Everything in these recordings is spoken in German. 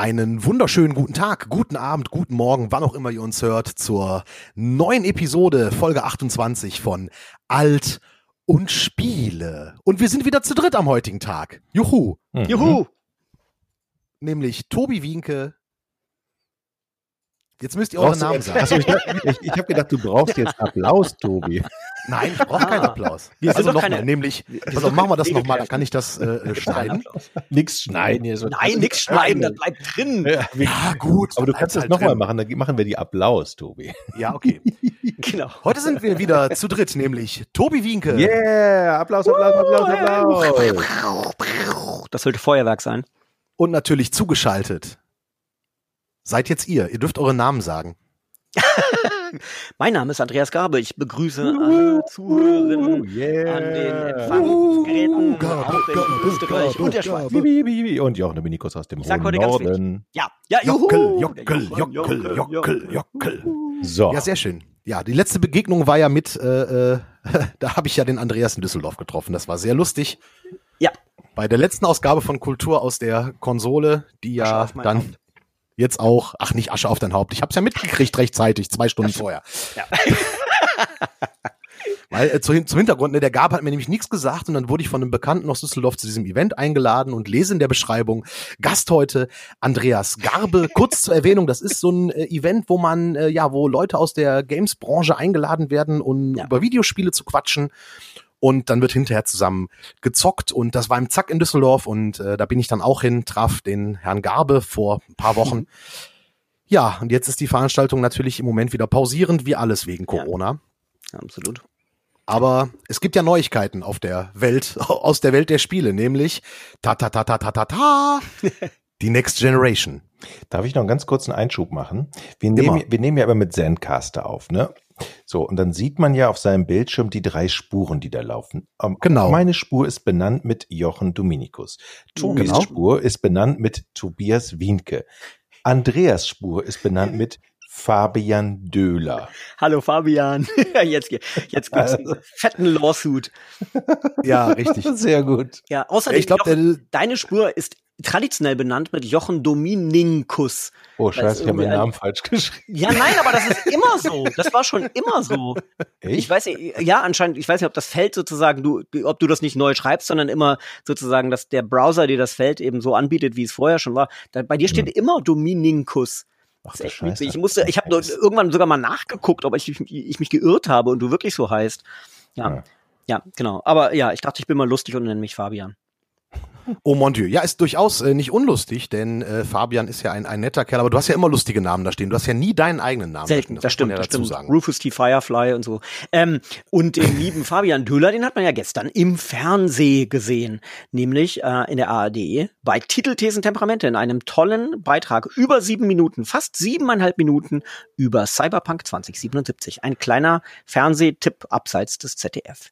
Einen wunderschönen guten Tag, guten Abend, guten Morgen, wann auch immer ihr uns hört, zur neuen Episode, Folge 28 von Alt und Spiele. Und wir sind wieder zu dritt am heutigen Tag. Juhu. Mhm. Juhu. Nämlich Tobi Wienke. Jetzt müsst ihr eure Brauchst du Namen sagen. Achso, ich ich, ich habe gedacht, du brauchst jetzt Applaus, Tobi. Nein, ich brauche keinen Applaus. Wir sind also nochmal, keine- nämlich, sind also machen wir das nochmal, dann kann ich das äh, schneiden. Nix schneiden hier. so- Nein, nix schneiden, das bleibt drin. Ja, gut. aber du kannst das halt nochmal machen, dann machen wir die Applaus, Tobi. Ja, okay. Genau. Heute sind wir wieder zu dritt, nämlich Tobi Wienke. Yeah, Applaus, Applaus, Applaus, Applaus. Das sollte Feuerwerk sein. Und natürlich zugeschaltet. Seid jetzt ihr. Ihr dürft eure Namen sagen. Mein Name ist Andreas Garbe. Ich begrüße alle Zuhörerinnen Yeah. an den Empfangsgeräten auch in Österreich und der Schweiz. Und Jochen Dominikus aus dem Ich sag heute ganz Norden. Ja, ja, juhu. Jockel, Jockel, Jockel, Jockel, Jockel. So, Ja, sehr schön. Ja, die letzte Begegnung war ja mit, äh, äh, da habe ich ja den Andreas in Düsseldorf getroffen. Das war sehr lustig. Ja. Bei der letzten Ausgabe von Kultur aus der Konsole, die ja dann. Jetzt auch, ach nicht Asche auf dein Haupt, ich habe es ja mitgekriegt rechtzeitig, zwei Stunden vorher. Ja. Weil äh, zu, zum Hintergrund, ne, der Gab hat mir nämlich nichts gesagt und dann wurde ich von einem Bekannten aus Düsseldorf zu diesem Event eingeladen und lese in der Beschreibung Gast heute Andreas Garbe. Kurz zur Erwähnung, das ist so ein äh, Event, wo man äh, ja, wo Leute aus der Games-Branche eingeladen werden, um Ja. über Videospiele zu quatschen. Und dann wird hinterher zusammen gezockt und das war im Zack in Düsseldorf und äh, da bin ich dann auch hin, traf den Herrn Garbe vor ein paar Wochen. Ja, und jetzt ist die Veranstaltung natürlich im Moment wieder pausierend, wie alles wegen Ja. Corona. Absolut. Aber es gibt ja Neuigkeiten auf der Welt, aus der Welt der Spiele, nämlich ta ta ta ta ta ta ta die Next Generation. darf ich noch einen ganz kurzen Einschub machen? Wir Immer. nehmen, wir nehmen ja immer mit Zencaster auf, ne? So, und dann sieht man ja auf seinem Bildschirm die drei Spuren, die da laufen. Ähm, Genau. Meine Spur ist benannt mit Jochen Dominikus. Tobis Genau. Spur ist benannt mit Tobias Wienke. Andreas Spur ist benannt mit Fabian Döhler. Hallo Fabian. jetzt jetzt gibt's einen fetten Lawsuit. Ja, richtig. Sehr gut. Ja, außerdem Ich glaube, Jochen, der deine Spur ist traditionell benannt mit Jochen Domininkus. Oh, scheiße, ich habe meinen ein- Namen falsch geschrieben. Ja, nein, aber das ist immer so. Das war schon immer so. Ich Echt? weiß nicht, ja, anscheinend, ich weiß nicht, ob das Feld sozusagen, du, ob du das nicht neu schreibst, sondern immer sozusagen, dass der Browser dir das Feld eben so anbietet, wie es vorher schon war. Da, bei dir steht immer Domininkus. Ach, Das ist echt Scheiße. Ich musste, ich habe irgendwann sogar mal nachgeguckt, ob ich, ich mich geirrt habe und du wirklich so heißt. Ja. Ja. Ja, genau. Aber ja, ich dachte, ich bin mal lustig und nenne mich Fabian. Oh mon Dieu. Ja, ist durchaus äh, nicht unlustig, denn äh, Fabian ist ja ein, ein netter Kerl, aber du hast ja immer lustige Namen da stehen. Du hast ja nie deinen eigenen Namen da Selten, stehen. das, stimmt, das ja dazu stimmt. sagen. Rufus T. Firefly und so. Ähm, und den lieben Fabian Döhler, den hat man ja gestern im Fernsehen gesehen, nämlich äh, in der ARD bei Titelthesen Temperamente in einem tollen Beitrag über sieben Minuten, fast siebeneinhalb Minuten über Cyberpunk 2077. Ein kleiner Fernsehtipp abseits des ZDF.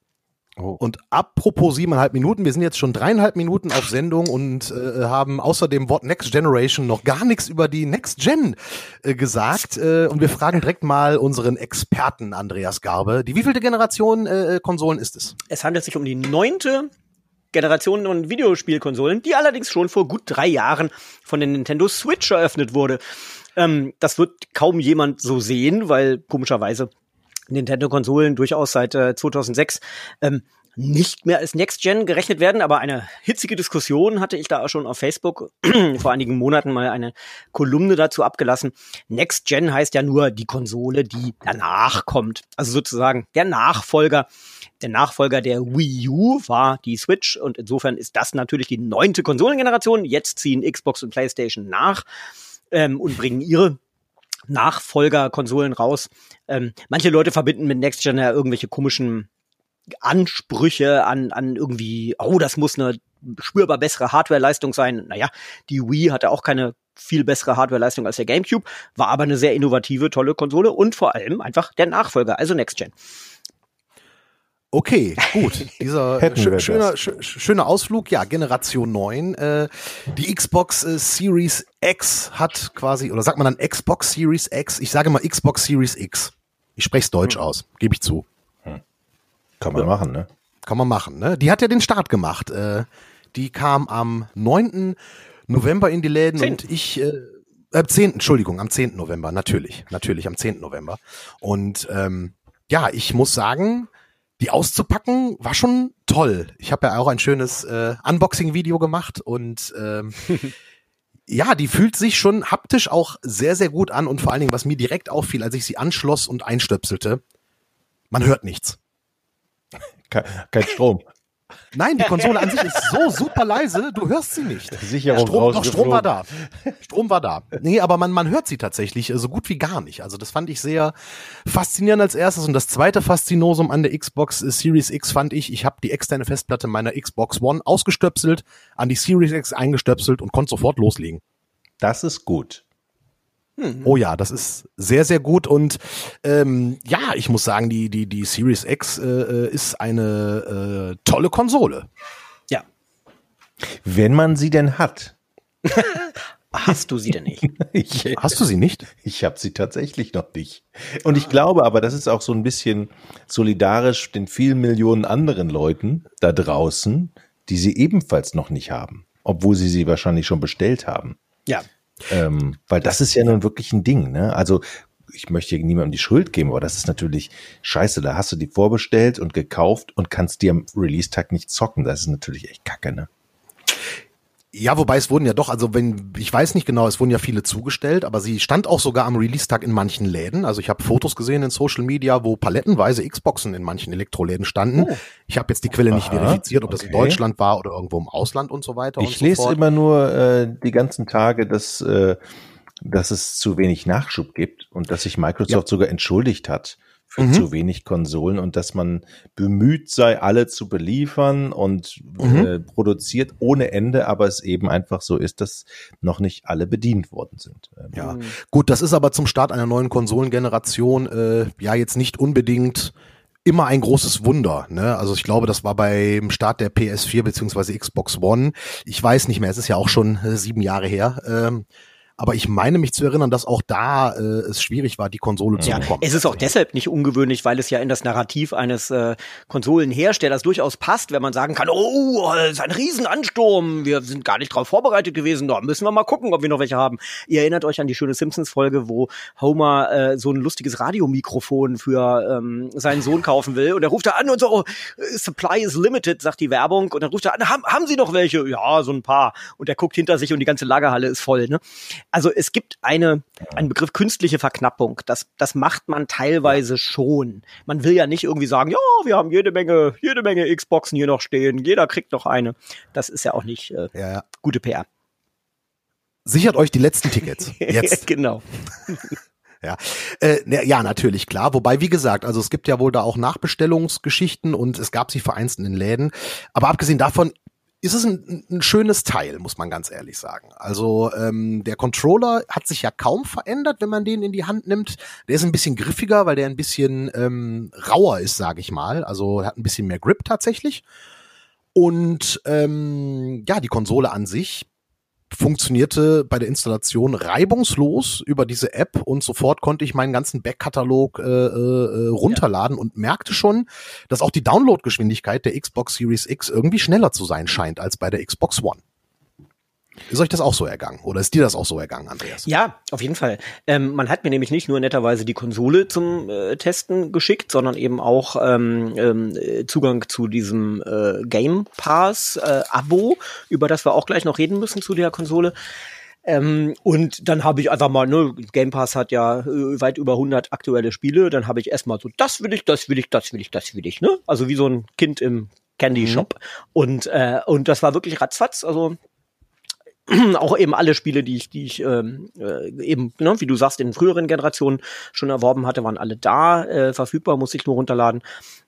Oh. Und apropos siebeneinhalb Minuten, wir sind jetzt schon dreieinhalb Minuten auf Sendung und äh, haben außer dem Wort Next Generation noch gar nichts über die Next Gen äh, gesagt. Äh, und wir fragen direkt mal unseren Experten Andreas Garbe. Die wievielte Generation äh, Konsolen ist es? Es handelt sich um die neunte Generation von Videospielkonsolen, die allerdings schon vor gut drei Jahren von der Nintendo Switch eröffnet wurde. Ähm, das wird kaum jemand so sehen, weil komischerweise Nintendo-Konsolen durchaus seit äh, 2006 ähm, nicht mehr als Next Gen gerechnet werden, aber eine hitzige Diskussion hatte ich da schon auf Facebook vor einigen Monaten mal eine Kolumne dazu abgelassen. Next Gen heißt ja nur die Konsole, die danach kommt. Also sozusagen der Nachfolger. Der Nachfolger der Wii U war die Switch und insofern ist das natürlich die neunte Konsolengeneration. Jetzt ziehen Xbox und PlayStation nach ähm, und bringen ihre Nachfolgerkonsolen raus. Ähm, manche Leute verbinden mit Next Gen ja irgendwelche komischen Ansprüche an, an irgendwie, oh, das muss eine spürbar bessere Hardwareleistung sein. Naja, die Wii hatte auch keine viel bessere Hardwareleistung als der GameCube, war aber eine sehr innovative, tolle Konsole und vor allem einfach der Nachfolger, also Next Gen. Okay, gut. Dieser schöner, schöner Ausflug, ja, Generation 9. Äh, die Xbox äh, Series X hat quasi, oder sagt man dann Xbox Series X? Ich sage mal Xbox Series X. Ich spreche es deutsch aus, gebe ich zu. Kann man machen, ne? Kann man machen, ne? Die hat ja den Start gemacht. Äh, die kam am 9. November in die Läden Zehn. und ich, äh, äh, 10. Entschuldigung, am 10. November, natürlich, natürlich, am 10. November. Und ähm, ja, ich muss sagen, die auszupacken war schon toll. Ich habe ja auch ein schönes äh, Unboxing-Video gemacht und ähm, ja, die fühlt sich schon haptisch auch sehr, sehr gut an und vor allen Dingen, was mir direkt auffiel, als ich sie anschloss und einstöpselte, man hört nichts. Kein, kein Strom. Nein, die Konsole an sich ist so super leise, du hörst sie nicht. Sicherung Strom, doch, Strom war da. Strom war da. Nee, aber man, man hört sie tatsächlich äh, so gut wie gar nicht. Also das fand ich sehr faszinierend als erstes. Und das zweite Faszinosum an der Xbox Series X fand ich, ich habe die externe Festplatte meiner Xbox One ausgestöpselt, an die Series X eingestöpselt und konnte sofort loslegen. Das ist gut. Oh ja, das ist sehr, sehr gut und ähm, ja, ich muss sagen, die, die, die Series X äh, äh, ist eine äh, tolle Konsole. Ja. Wenn man sie denn hat. Hast du sie denn nicht? Ich, Hast du sie nicht? ich habe sie tatsächlich noch nicht. Und ich glaube aber, das ist auch so ein bisschen solidarisch den vielen Millionen anderen Leuten da draußen, die sie ebenfalls noch nicht haben, obwohl sie sie wahrscheinlich schon bestellt haben. Ja. Ähm, weil das ist ja nun wirklich ein Ding, ne? Also ich möchte hier niemandem die Schuld geben, aber das ist natürlich scheiße. Da hast du die vorbestellt und gekauft und kannst dir am Release-Tag nicht zocken. Das ist natürlich echt kacke, ne? Ja, wobei es wurden ja doch, also wenn, ich weiß nicht genau, es wurden ja viele zugestellt, aber sie stand auch sogar am Release-Tag in manchen Läden. Also ich habe Fotos gesehen in Social Media, wo palettenweise Xboxen in manchen Elektroläden standen. Oh. Ich habe jetzt die Quelle nicht Aha, verifiziert, ob das in okay. Deutschland war oder irgendwo im Ausland und so weiter und Ich so lese fort. immer nur äh, die ganzen Tage, dass, äh, dass es zu wenig Nachschub gibt und dass sich Microsoft sogar entschuldigt hat für Mhm. zu wenig Konsolen und dass man bemüht sei, alle zu beliefern und Mhm. äh, produziert ohne Ende, aber es eben einfach so ist, dass noch nicht alle bedient worden sind. Ähm, Ja, Mhm. gut, das ist aber zum Start einer neuen Konsolengeneration äh, ja jetzt nicht unbedingt immer ein großes Wunder. Ne? Also ich glaube, das war beim Start der PS4 beziehungsweise Xbox One. Ich weiß nicht mehr, es ist ja auch schon äh, sieben Jahre her. Ähm, aber ich meine mich zu erinnern, dass auch da äh, es schwierig war, die Konsole zu Ja, bekommen. es ist auch deshalb nicht ungewöhnlich, weil es ja in das Narrativ eines äh, Konsolenherstellers durchaus passt, wenn man sagen kann, oh, es ist ein Riesenansturm, wir sind gar nicht darauf vorbereitet gewesen, da müssen wir mal gucken, ob wir noch welche haben. Ihr erinnert euch an die schöne Simpsons-Folge, wo Homer äh, so ein lustiges Radiomikrofon für ähm, seinen Sohn kaufen will und er ruft da an und so, oh, Supply is limited, sagt die Werbung und dann ruft er an, haben, haben Sie noch welche? Ja, so ein paar. Und er guckt hinter sich und die ganze Lagerhalle ist voll. Ne? Also es gibt eine, einen Begriff künstliche Verknappung. Das, das macht man teilweise schon. Man will ja nicht irgendwie sagen, ja, wir haben jede Menge, jede Menge Xboxen hier noch stehen, jeder kriegt noch eine. Das ist ja auch nicht äh, ja, gute PR. Sichert euch die letzten Tickets. Jetzt. genau. Ja, äh, ja, natürlich, klar. Wobei, wie gesagt, also es gibt ja wohl da auch Nachbestellungsgeschichten und es gab sie vereinzelt in den Läden. Aber abgesehen davon ist es ein, ein schönes Teil, muss man ganz ehrlich sagen. Also ähm, der Controller hat sich ja kaum verändert, wenn man den in die Hand nimmt. Der ist ein bisschen griffiger, weil der ein bisschen ähm, rauer ist, sage ich mal. Also hat ein bisschen mehr Grip tatsächlich. Und ähm, ja, die Konsole an sich funktionierte bei der Installation reibungslos über diese App und sofort konnte ich meinen ganzen Backkatalog äh, äh, runterladen und merkte schon, dass auch die Downloadgeschwindigkeit der Xbox Series X irgendwie schneller zu sein scheint als bei der Xbox One. Ist euch das auch so ergangen? Oder ist dir das auch so ergangen, Andreas? Ja, auf jeden Fall. Ähm, man hat mir nämlich nicht nur netterweise die Konsole zum äh, Testen geschickt, sondern eben auch ähm, äh, Zugang zu diesem äh, Game Pass äh, Abo, über das wir auch gleich noch reden müssen zu der Konsole. Ähm, und dann habe ich einfach mal, ne, Game Pass hat ja äh, weit über 100 aktuelle Spiele, dann habe ich erstmal so, das will ich, das will ich, das will ich, das will ich, ne? Also wie so ein Kind im Candy Shop. Und, äh, und das war wirklich ratzfatz, also auch eben alle Spiele, die ich, die ich ähm, äh, eben, ne, wie du sagst, in früheren Generationen schon erworben hatte, waren alle da äh, verfügbar, muss ich nur runterladen.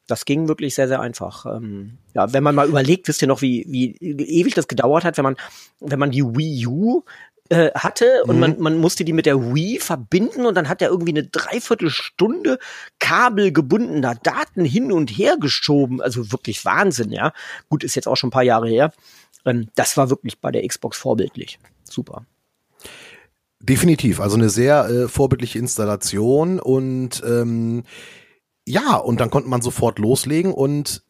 Das ging wirklich sehr, sehr einfach. Ähm, ja, wenn man mal überlegt, wisst ihr noch, wie, wie ewig das gedauert hat, wenn man, wenn man die Wii U äh, hatte und man, man musste die mit der Wii verbinden und dann hat er irgendwie eine Dreiviertelstunde kabelgebundener Daten hin und her geschoben. Also wirklich Wahnsinn, ja. Gut, ist jetzt auch schon ein paar Jahre her. Ähm, das war wirklich bei der Xbox vorbildlich. Super. Definitiv, also eine sehr äh, vorbildliche Installation und ähm, ja, und dann konnte man sofort loslegen und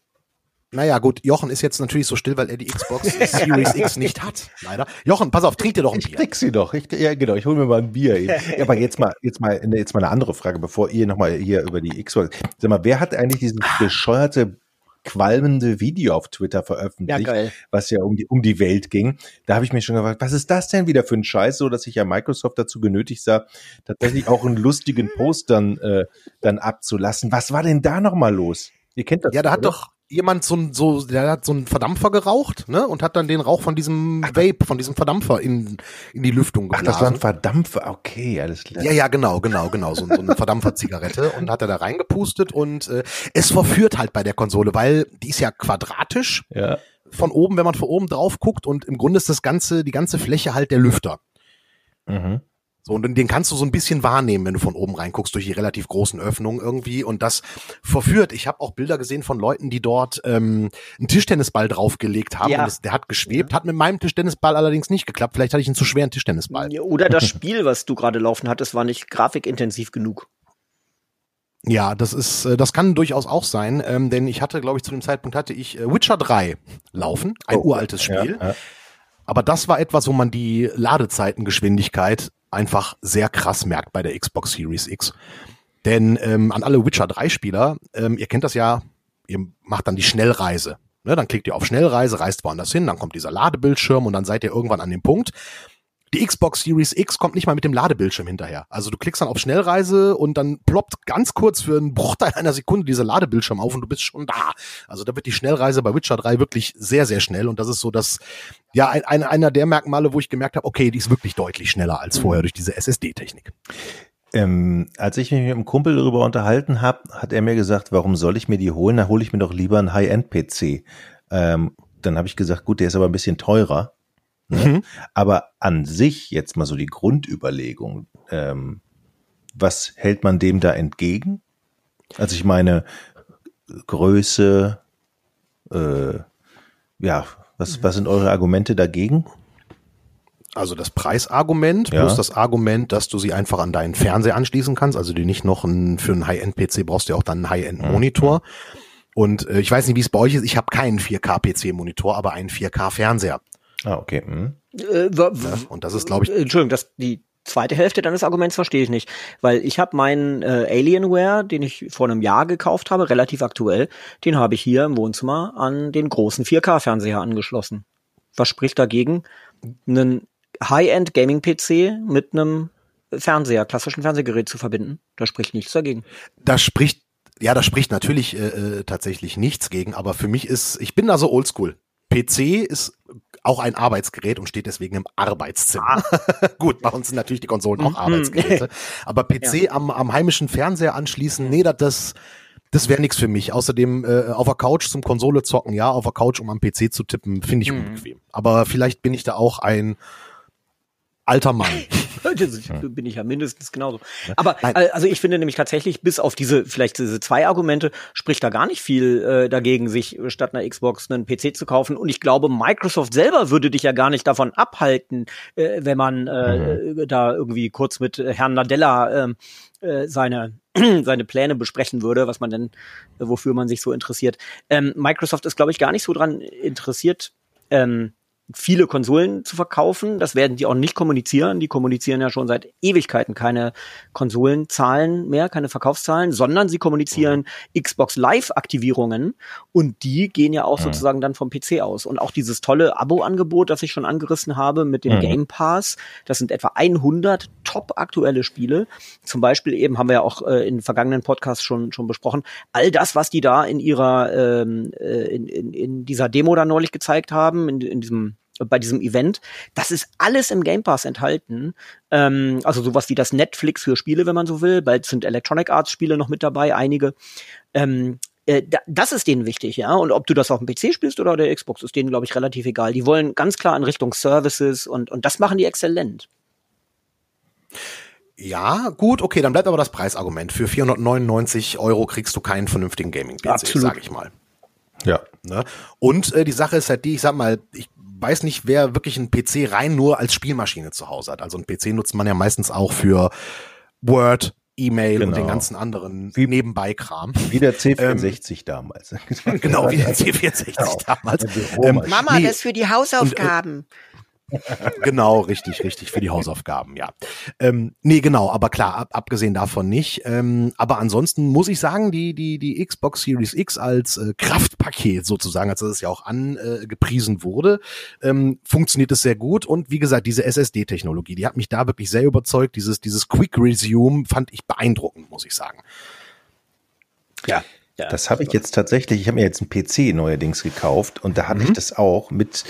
Naja, gut, Jochen ist jetzt natürlich so still, weil er die Xbox Series X nicht hat, leider. Jochen, pass auf, trink dir doch ein Ich Bier. krieg sie doch. Ich, ja, genau, ich hole mir mal ein Bier. Ja, aber jetzt mal, jetzt mal, jetzt mal eine andere Frage, bevor ihr nochmal hier über die Xbox. Sag mal, wer hat eigentlich dieses bescheuerte, qualmende Video auf Twitter veröffentlicht, Ja, was ja um die, um die Welt ging? Da habe ich mir schon gefragt, was ist das denn wieder für ein Scheiß, so dass ich ja Microsoft dazu genötigt sah, tatsächlich auch einen lustigen Post dann, äh, dann abzulassen. Was war denn da nochmal los? Ihr kennt das. Ja, da hat oder? doch jemand so so, der hat so einen Verdampfer geraucht, ne, und hat dann den Rauch von diesem Vape, von diesem Verdampfer in, in die Lüftung Ach, geblasen. das war ein Verdampfer. Okay, alles klar. Ja, ja, genau, genau, genau. So, so eine Verdampferzigarette und hat er da reingepustet und äh, es verführt halt bei der Konsole, weil die ist ja quadratisch ja. von oben, wenn man von oben drauf guckt und im Grunde ist das ganze, die ganze Fläche halt der Lüfter. Mhm. So, und den kannst du so ein bisschen wahrnehmen, wenn du von oben reinguckst, durch die relativ großen Öffnungen irgendwie. Und das verführt. Ich habe auch Bilder gesehen von Leuten, die dort ähm, einen Tischtennisball draufgelegt haben. Ja. Das, der hat geschwebt, hat mit meinem Tischtennisball allerdings nicht geklappt. Vielleicht hatte ich einen zu schweren Tischtennisball. Ja, Oder das Spiel, was du gerade laufen hattest, war nicht grafikintensiv genug. Ja, das ist, äh, das kann durchaus auch sein, ähm, denn ich hatte, glaube ich, zu dem Zeitpunkt hatte ich äh, Witcher 3 laufen, ein Oh, uraltes Spiel. Ja, ja. Aber das war etwas, wo man die Ladezeitengeschwindigkeit einfach sehr krass merkt bei der Xbox Series X. Denn ähm, an alle Witcher 3 Spieler, ähm, ihr kennt das ja, ihr macht dann die Schnellreise. Ne, dann klickt ihr auf Schnellreise, reist woanders hin, dann kommt dieser Ladebildschirm und dann seid ihr irgendwann an dem Punkt. Die Xbox Series X kommt nicht mal mit dem Ladebildschirm hinterher. Also du klickst dann auf Schnellreise und dann ploppt ganz kurz für einen Bruchteil einer Sekunde dieser Ladebildschirm auf und du bist schon da. Also da wird die Schnellreise bei Witcher 3 wirklich sehr, sehr schnell und das ist so das, ja, ein, ein, einer der Merkmale, wo ich gemerkt habe, okay, die ist wirklich deutlich schneller als vorher durch diese SSD-Technik. Ähm, als ich mich mit einem Kumpel darüber unterhalten habe, hat er mir gesagt, warum soll ich mir die holen? Da hole ich mir doch lieber einen High-End-PC. Ähm, dann habe ich gesagt, gut, der ist aber ein bisschen teurer. Ne? Mhm. Aber an sich jetzt mal so die Grundüberlegung, ähm, was hält man dem da entgegen? Also ich meine, Größe, äh, ja, was, was sind eure Argumente dagegen? Also das Preisargument Ja. plus das Argument, dass du sie einfach an deinen Fernseher anschließen kannst. Also die nicht noch ein, für einen High-End-PC brauchst du ja auch dann einen High-End-Monitor. Und äh, ich weiß nicht, wie es bei euch ist. Ich habe keinen 4K-PC-Monitor, aber einen 4K-Fernseher. Ah, okay. Hm. Äh, Ja, und das ist, glaube ich, Äh, Entschuldigung, das, die zweite Hälfte deines Arguments verstehe ich nicht. Weil ich habe meinen äh, Alienware, den ich vor einem Jahr gekauft habe, relativ aktuell, den habe ich hier im Wohnzimmer an den großen 4K-Fernseher angeschlossen. Was spricht dagegen? Einen High-End Gaming-PC mit einem Fernseher, klassischen Fernsehgerät zu verbinden. Da spricht nichts dagegen. da spricht, ja, da spricht natürlich äh, äh, tatsächlich nichts gegen, aber für mich ist, ich bin da so oldschool. PC ist auch ein Arbeitsgerät und steht deswegen im Arbeitszimmer. Gut, bei uns sind natürlich die Konsolen auch Mhm. Arbeitsgeräte. Aber PC am, am heimischen Fernseher anschließen, nee, das, das, das wäre nichts für mich. Außerdem äh, auf der Couch zum Konsole zocken, ja, auf der Couch, um am PC zu tippen, finde ich Mhm. unbequem. Aber vielleicht bin ich da auch ein alter Mann. Das bin ich ja mindestens genauso. Aber äh, also ich finde nämlich tatsächlich, bis auf diese, vielleicht diese zwei Argumente, spricht da gar nicht viel äh, dagegen, sich statt einer Xbox einen PC zu kaufen. Und ich glaube, Microsoft selber würde dich ja gar nicht davon abhalten, äh, wenn man äh, da irgendwie kurz mit Herrn Nadella ähm, äh, seine seine Pläne besprechen würde, was man denn, äh, wofür man sich so interessiert. Ähm, Microsoft ist, glaube ich, gar nicht so dran interessiert, ähm, viele Konsolen zu verkaufen. Das werden die auch nicht kommunizieren. Die kommunizieren ja schon seit Ewigkeiten keine Konsolenzahlen mehr, keine Verkaufszahlen, sondern sie kommunizieren Xbox Live-Aktivierungen und die gehen ja auch Mhm. sozusagen dann vom PC aus. Und auch dieses tolle Abo-Angebot, das ich schon angerissen habe mit dem Mhm. Game Pass, das sind etwa 100 top aktuelle Spiele. Zum Beispiel eben haben wir ja auch äh, in vergangenen Podcasts schon, schon besprochen. All das, was die da in ihrer, ähm, äh, in, in, in dieser Demo da neulich gezeigt haben, in, in diesem bei diesem Event, das ist alles im Game Pass enthalten. Ähm, also sowas wie das Netflix für Spiele, wenn man so will. Bald sind Electronic Arts Spiele noch mit dabei, einige. Ähm, äh, da, das ist denen wichtig, ja. Und ob du das auf dem PC spielst oder der Xbox, ist denen, glaube ich, relativ egal. Die wollen ganz klar in Richtung Services und, und das machen die exzellent. Ja, gut, okay, dann bleibt aber das Preisargument. Für 499 Euro kriegst du keinen vernünftigen Gaming-PC, Absolut. sag ich mal. Ja. Ne? Und äh, die Sache ist halt die, ich sag mal, ich weiß nicht, wer wirklich einen PC rein nur als Spielmaschine zu Hause hat. Also einen PC nutzt man ja meistens auch für Word, E-Mail Genau. und den ganzen anderen Wie- Nebenbei-Kram. Wie der C64 damals. Genau, wie der C64 damals. Büro- Ähm, Mama, nee, das für die Hausaufgaben. Genau, richtig, richtig, für die Hausaufgaben, ja. Ähm, nee, genau, aber klar, ab, abgesehen davon nicht. Ähm, aber ansonsten muss ich sagen, die, die, die Xbox Series X als äh, Kraftpaket sozusagen, als das ja auch angepriesen wurde, ähm, funktioniert es sehr gut. Und wie gesagt, diese SSD-Technologie, die hat mich da wirklich sehr überzeugt. Dieses, dieses Quick Resume fand ich beeindruckend, muss ich sagen. Ja. ja. Das habe ich jetzt tatsächlich, ich habe mir jetzt einen PC neuerdings gekauft und da hatte ich das auch mit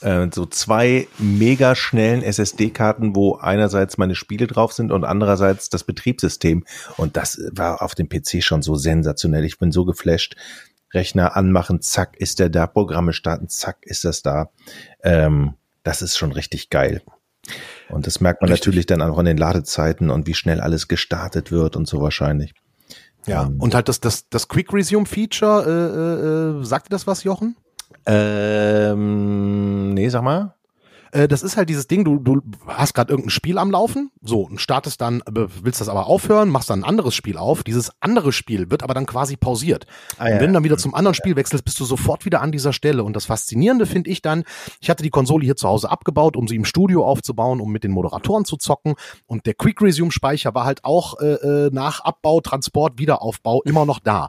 äh, so zwei mega schnellen SSD-Karten, wo einerseits meine Spiele drauf sind und andererseits das Betriebssystem. Und das war auf dem PC schon so sensationell. Ich bin so geflasht. Rechner anmachen, zack, ist der da. Programme starten, zack, ist das da. Ähm, das ist schon richtig geil. Und das merkt man Richtig. natürlich dann auch an den Ladezeiten und wie schnell alles gestartet wird und so wahrscheinlich. Ja. Ähm. Und halt das, das, das Quick Resume Feature, äh, äh, äh, sagt dir das was, Jochen? Ähm, nee, sag mal. Äh, das ist halt dieses Ding, du, du hast gerade irgendein Spiel am Laufen, so, und startest dann, äh, willst das aber aufhören, machst dann ein anderes Spiel auf. Dieses andere Spiel wird aber dann quasi pausiert. Ah, und ja. wenn du dann wieder zum anderen Spiel wechselst, bist du sofort wieder an dieser Stelle. Und das Faszinierende finde ich dann, ich hatte die Konsole hier zu Hause abgebaut, um sie im Studio aufzubauen, um mit den Moderatoren zu zocken. Und der Quick Resume Speicher war halt auch äh, äh, nach Abbau, Transport, Wiederaufbau immer noch da.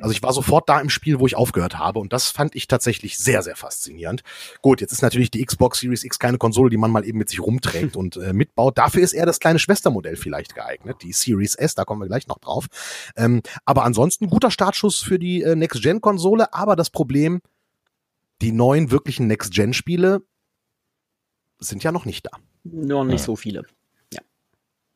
Also ich war sofort da im Spiel, wo ich aufgehört habe und das fand ich tatsächlich sehr, sehr faszinierend. Gut, jetzt ist natürlich die Xbox Series X keine Konsole, die man mal eben mit sich rumträgt und äh, mitbaut. Dafür ist eher das kleine Schwestermodell vielleicht geeignet, die Series S, da kommen wir gleich noch drauf. Ähm, aber ansonsten guter Startschuss für die äh, Next-Gen-Konsole, aber das Problem, die neuen wirklichen Next-Gen-Spiele sind ja noch nicht da Noch nicht so viele.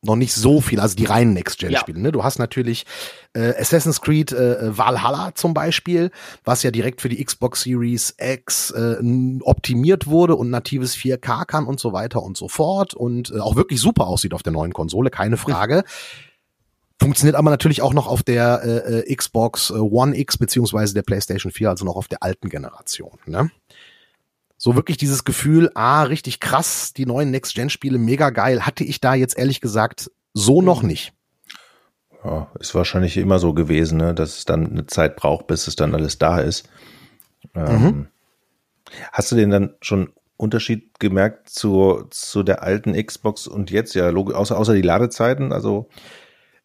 Noch nicht so viel, also die reinen Next-Gen-Spiele. Ne? Du hast natürlich äh, Assassin's Creed äh, Valhalla zum Beispiel, was ja direkt für die Xbox Series X äh, optimiert wurde und natives 4K kann und so weiter und so fort und äh, auch wirklich super aussieht auf der neuen Konsole, keine Frage. Funktioniert aber natürlich auch noch auf der äh, äh, Xbox äh, One X beziehungsweise der PlayStation 4, also noch auf der alten Generation. Ne? So wirklich dieses Gefühl, ah, richtig krass, die neuen Next-Gen-Spiele, mega geil, hatte ich da jetzt ehrlich gesagt so noch nicht. Ja, ist wahrscheinlich immer so gewesen, ne, dass es dann eine Zeit braucht, bis es dann alles da ist. Ähm, Hast du den dann schon Unterschied gemerkt zu, zu der alten Xbox und jetzt? Ja, logisch, außer, außer die Ladezeiten, also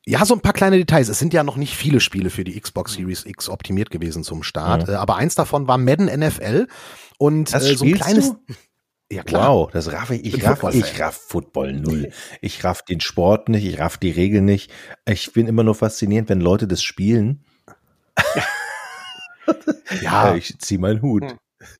Ja, so ein paar kleine Details. Es sind ja noch nicht viele Spiele für die Xbox Series X optimiert gewesen zum Start, äh, aber eins davon war Madden NFL und Das äh, so ein kleines. du? Ja, klar. Wow, das raff ich. bin Ich raff, Football-Fan. ich raff Football null. Ich raff den Sport nicht, ich raff die Regeln nicht. Ich bin immer nur faszinierend, wenn Leute das spielen. Ja, Äh, ich zieh meinen Hut.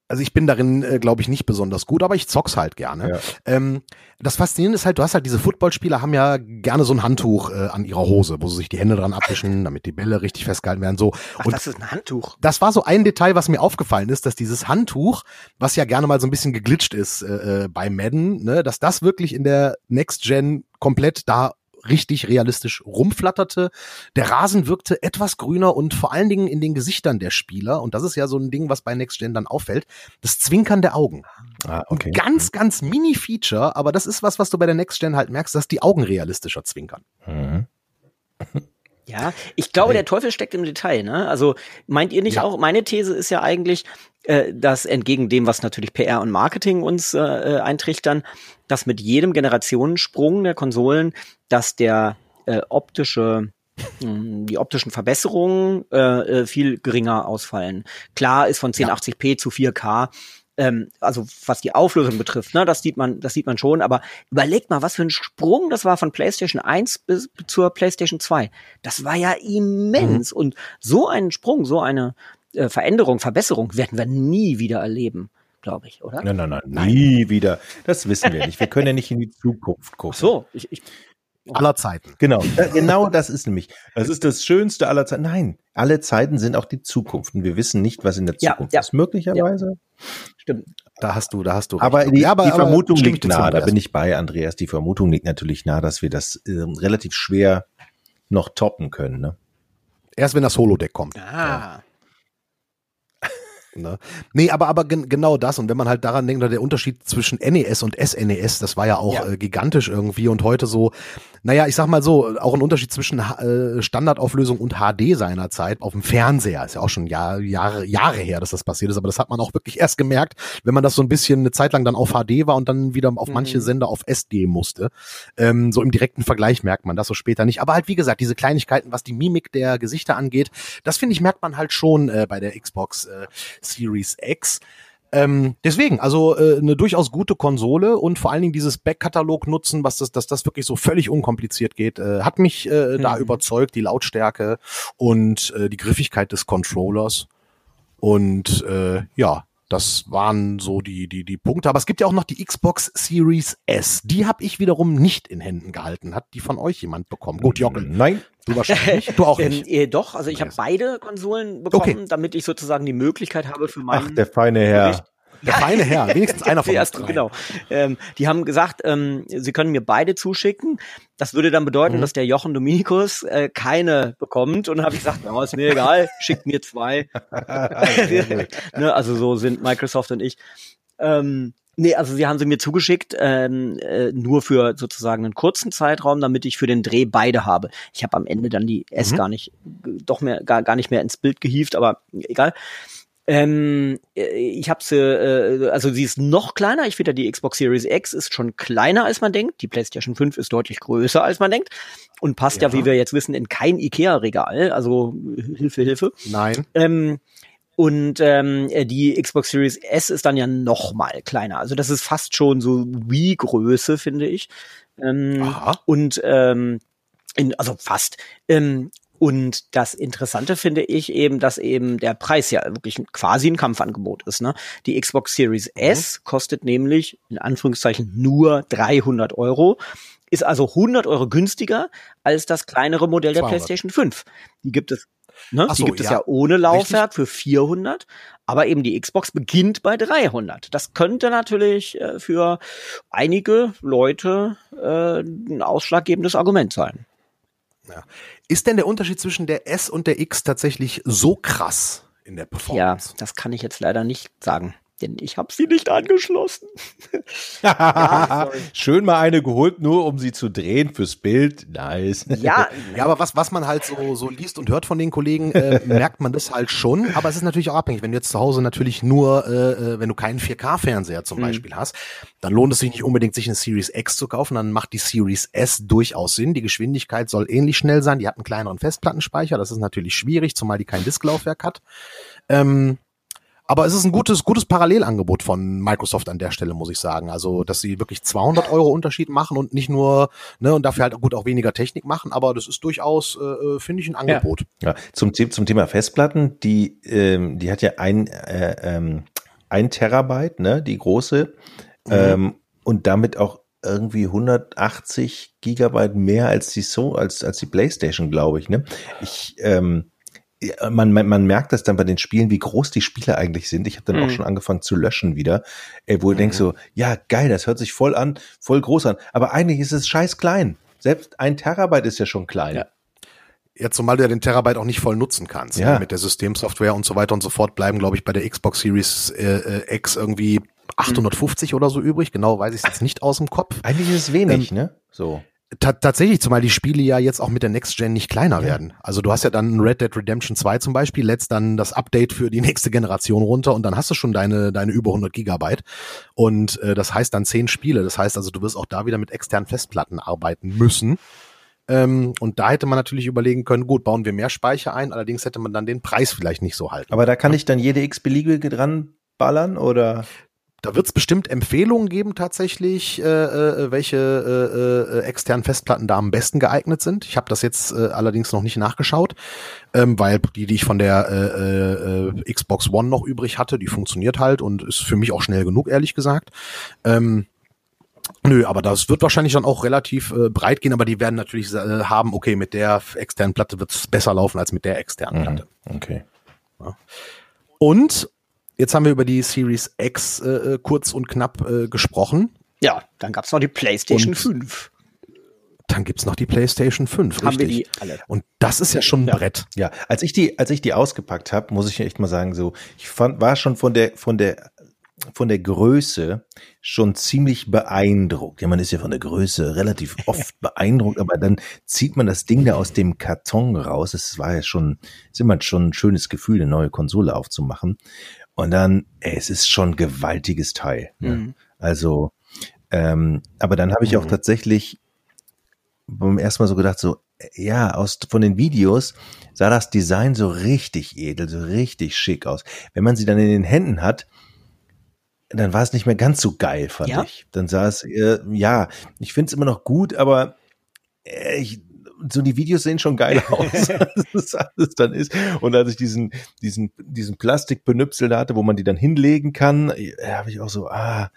Also ich bin darin, äh, glaube ich, nicht besonders gut, aber ich zock's halt gerne. Ja. Ähm, das Faszinierende ist halt, du hast halt diese Footballspieler haben ja gerne so ein Handtuch äh, an ihrer Hose, wo sie sich die Hände dran abwischen, damit die Bälle richtig festgehalten werden. So. Ach, Und das ist ein Handtuch. das war so ein Detail, was mir aufgefallen ist, dass dieses Handtuch, was ja gerne mal so ein bisschen geglitscht ist äh, äh, bei Madden, ne, dass das wirklich in der Next Gen komplett da richtig realistisch rumflatterte. Der Rasen wirkte etwas grüner und vor allen Dingen in den Gesichtern der Spieler, und das ist ja so ein Ding, was bei Next Gen dann auffällt, das Zwinkern der Augen. Ah, okay. Ganz, ganz Mini-Feature, aber das ist was, was du bei der Next Gen halt merkst, dass die Augen realistischer zwinkern. Mhm. Ja, ich glaube, der Teufel steckt im Detail. Ne? Also meint ihr nicht Ja. auch? Meine These ist ja eigentlich, äh, dass entgegen dem, was natürlich PR und Marketing uns äh, äh, eintrichtern, dass mit jedem Generationensprung der Konsolen, dass der äh, optische mh, die optischen Verbesserungen äh, äh, viel geringer ausfallen. Klar ist von 1080p zu 4K ähm, also was die Auflösung betrifft, ne, das sieht man, das sieht man schon, aber überlegt mal, was für ein Sprung das war von PlayStation 1 bis zur PlayStation 2. Das war ja immens und so einen Sprung, so eine äh, Veränderung, Verbesserung werden wir nie wieder erleben, glaube ich, oder? Nein, nein, nein, nie wieder. Das wissen wir nicht. Wir können ja nicht in die Zukunft gucken. Ach so, ich, ich, Aller Zeiten. Genau, genau das ist nämlich. Das ist das Schönste aller Zeiten. Nein, alle Zeiten sind auch die Zukunft. Und wir wissen nicht, was in der Ja, Zukunft ja. ist. Möglicherweise. stimmt. Da hast du, da hast du. recht. Aber die, Ja, die Vermutung liegt nahe. Da bin ich bei Andreas. Die Vermutung liegt natürlich nahe, dass wir das ähm, relativ schwer noch toppen können. Ne? Erst wenn das Holodeck kommt. Ah. Ne? Nee, aber, aber gen genau das. Und wenn man halt daran denkt, der Unterschied zwischen NES und SNES, das war ja auch Ja. Äh, gigantisch irgendwie. Und heute so naja, ich sag mal so, auch ein Unterschied zwischen äh, Standardauflösung und HD seinerzeit auf dem Fernseher. Ist ja auch schon Jahr, Jahre, Jahre her, dass das passiert ist, aber das hat man auch wirklich erst gemerkt, wenn man das so ein bisschen eine Zeit lang dann auf HD war und dann wieder auf manche Mhm. Sender auf SD musste. Ähm, so im direkten Vergleich merkt man das so später nicht. Aber halt, wie gesagt, diese Kleinigkeiten, was die Mimik der Gesichter angeht, das finde ich, merkt man halt schon äh, bei der Xbox äh, Series X. Ähm, deswegen, also äh, eine durchaus gute Konsole und vor allen Dingen dieses Backkatalog nutzen, was das, dass das wirklich so völlig unkompliziert geht, äh, hat mich äh, da Mhm. überzeugt, die Lautstärke und äh, die Griffigkeit des Controllers. Und äh, ja, das waren so die, die, die Punkte. Aber es gibt ja auch noch die Xbox Series S. Die habe ich wiederum nicht in Händen gehalten. Hat die von euch jemand bekommen? Gut, Jockel. Nein. Du wahrscheinlich nicht. Du auch Ähm, nicht. äh, doch, also ich habe beide Konsolen bekommen, Okay. damit ich sozusagen die Möglichkeit habe für meinen Ach, der feine Herr. Bericht. Der feine Herr, wenigstens einer von Die uns ersten, genau. Ähm, die haben gesagt, ähm, sie können mir beide zuschicken. Das würde dann bedeuten, Mhm. dass der Jochen Dominikus äh, keine bekommt. Und dann habe ich gesagt, ja, ist mir egal, schickt mir zwei. ne, also so sind Microsoft und ich. Ähm, nee, also sie haben sie mir zugeschickt, ähm, äh, nur für sozusagen einen kurzen Zeitraum, damit ich für den Dreh beide habe. Ich habe am Ende dann die S Mhm. gar nicht, doch mehr, gar, gar nicht mehr ins Bild gehievt, aber egal. Ähm, äh, ich habe sie, äh, also sie ist noch kleiner. Ich finde, die Xbox Series X ist schon kleiner, als man denkt. Die PlayStation 5 ist deutlich größer, als man denkt. Und passt ja, Ja. wie wir jetzt wissen, in kein Ikea-Regal. Also Hilfe, Hilfe. Nein. Ähm, und ähm, äh, die Xbox Series S ist dann ja noch mal kleiner. Also das ist fast schon so Wii-Größe, finde ich. Ähm, Aha. und ähm, in, also fast. Ähm, und das Interessante finde ich eben, dass eben der Preis ja wirklich quasi ein Kampfangebot ist. Ne? Die Xbox Series S kostet nämlich in Anführungszeichen nur 300 Euro, ist also 100 Euro günstiger als das kleinere Modell der 200. PlayStation 5. Die gibt es, ne? Ach die so, gibt es ja. ja ohne Laufwerk für 400, aber eben die Xbox beginnt bei 300. Das könnte natürlich äh, für einige Leute äh, ein ausschlaggebendes Argument sein. Ist denn der Unterschied zwischen der S und der X tatsächlich so krass in der Ja, Performance? das kann ich jetzt leider nicht sagen, denn ich habe sie nicht angeschlossen. Schön mal eine geholt, nur um sie zu drehen fürs Bild. Nice. Ja, Ja, aber was, was man halt so, so liest und hört von den Kollegen, äh, merkt man das halt schon. Aber es ist natürlich auch abhängig. Wenn du jetzt zu Hause natürlich nur, äh, äh, wenn du keinen 4K-Fernseher zum Mhm. Beispiel hast, dann lohnt es sich nicht unbedingt, sich eine Series X zu kaufen. Dann macht die Series S durchaus Sinn. Die Geschwindigkeit soll ähnlich schnell sein. Die hat einen kleineren Festplattenspeicher. Das ist natürlich schwierig, zumal die kein Disklaufwerk hat. Ähm, aber es ist ein gutes, gutes Parallelangebot von Microsoft an der Stelle, muss ich sagen. Also, dass sie wirklich 200 Euro Unterschied machen und nicht nur, ne, und dafür halt gut auch weniger Technik machen. Aber das ist durchaus, äh, finde ich, ein Angebot. Ja, zum, The- zum Thema Festplatten, die, ähm, die hat ja ein, äh, ähm, ein Terabyte, ne, die große, ähm, und damit auch irgendwie 180 Gigabyte mehr als die so als als die PlayStation, glaube ich. Ne, ich ähm, ja, man, man, man merkt das dann bei den Spielen, wie groß die Spiele eigentlich sind. Ich habe dann auch Mhm. schon angefangen zu löschen wieder, ey, wo du denkst so, ja geil, das hört sich voll an, voll groß an, aber eigentlich ist es scheiß klein. Selbst ein Terabyte ist ja schon klein. Ja. Jetzt, zumal du ja den Terabyte auch nicht voll nutzen kannst. Ja. Ne? Mit der Systemsoftware und so weiter und so fort bleiben, glaube ich, bei der Xbox Series äh, äh, X irgendwie 850 oder so übrig. Genau weiß ich jetzt nicht aus dem Kopf. Eigentlich ist es wenig, ne? So. Ta tatsächlich, zumal die Spiele ja jetzt auch mit der Next Gen nicht kleiner werden. Also du hast ja dann Red Dead Redemption 2 zum Beispiel, lädst dann das Update für die nächste Generation runter und dann hast du schon deine, deine über 100 Gigabyte. Und äh, das heißt dann zehn Spiele. Das heißt also, du wirst auch da wieder mit externen Festplatten arbeiten müssen. Ähm, und da hätte man natürlich überlegen können, gut, bauen wir mehr Speicher ein, allerdings hätte man dann den Preis vielleicht nicht so halten. Aber da kann ich dann jede x-beliebige dran ballern oder? Da wird es bestimmt Empfehlungen geben tatsächlich, äh, äh, welche äh, äh, externen Festplatten da am besten geeignet sind. Ich habe das jetzt äh, allerdings noch nicht nachgeschaut, ähm, weil die, die ich von der äh, äh, Xbox One noch übrig hatte, die funktioniert halt und ist für mich auch schnell genug, ehrlich gesagt. Ähm, Nö, aber das wird wahrscheinlich dann auch relativ äh, breit gehen, aber die werden natürlich äh, haben, okay, mit der externen Platte wird es besser laufen als mit der externen Platte. Okay. Und jetzt haben wir über die Series X äh, kurz und knapp äh, gesprochen. ja, dann gab's noch die PlayStation Und 5. Dann gibt's noch die PlayStation 5, Haben wir richtig. die alle. Und das ist ja schon ein Ja. Brett. Ja, als ich die, als ich die ausgepackt habe, muss ich echt mal sagen, so, ich fand, war schon von der, von der von der Größe schon ziemlich beeindruckt. Ja, man ist ja von der Größe relativ oft beeindruckt, aber dann zieht man das Ding da aus dem Karton raus. Es war ja schon, ist immer schon ein schönes Gefühl, eine neue Konsole aufzumachen. Und dann, ey, es ist schon ein gewaltiges Teil. Ne? Mhm. Also, ähm, aber dann habe ich auch Mhm. tatsächlich beim ersten Mal so gedacht, so, ja, aus, von den Videos sah das Design so richtig edel, so richtig schick aus. Wenn man sie dann in den Händen hat, dann war es nicht mehr ganz so geil, fand Ja? ich. Dann sah es, äh, ja, ich finde es immer noch gut, aber äh, ich, so die Videos sehen schon geil aus, als das alles dann ist. Und als ich diesen, diesen, diesen Plastikbenüpsel da hatte, wo man die dann hinlegen kann, äh, habe ich auch so, ah,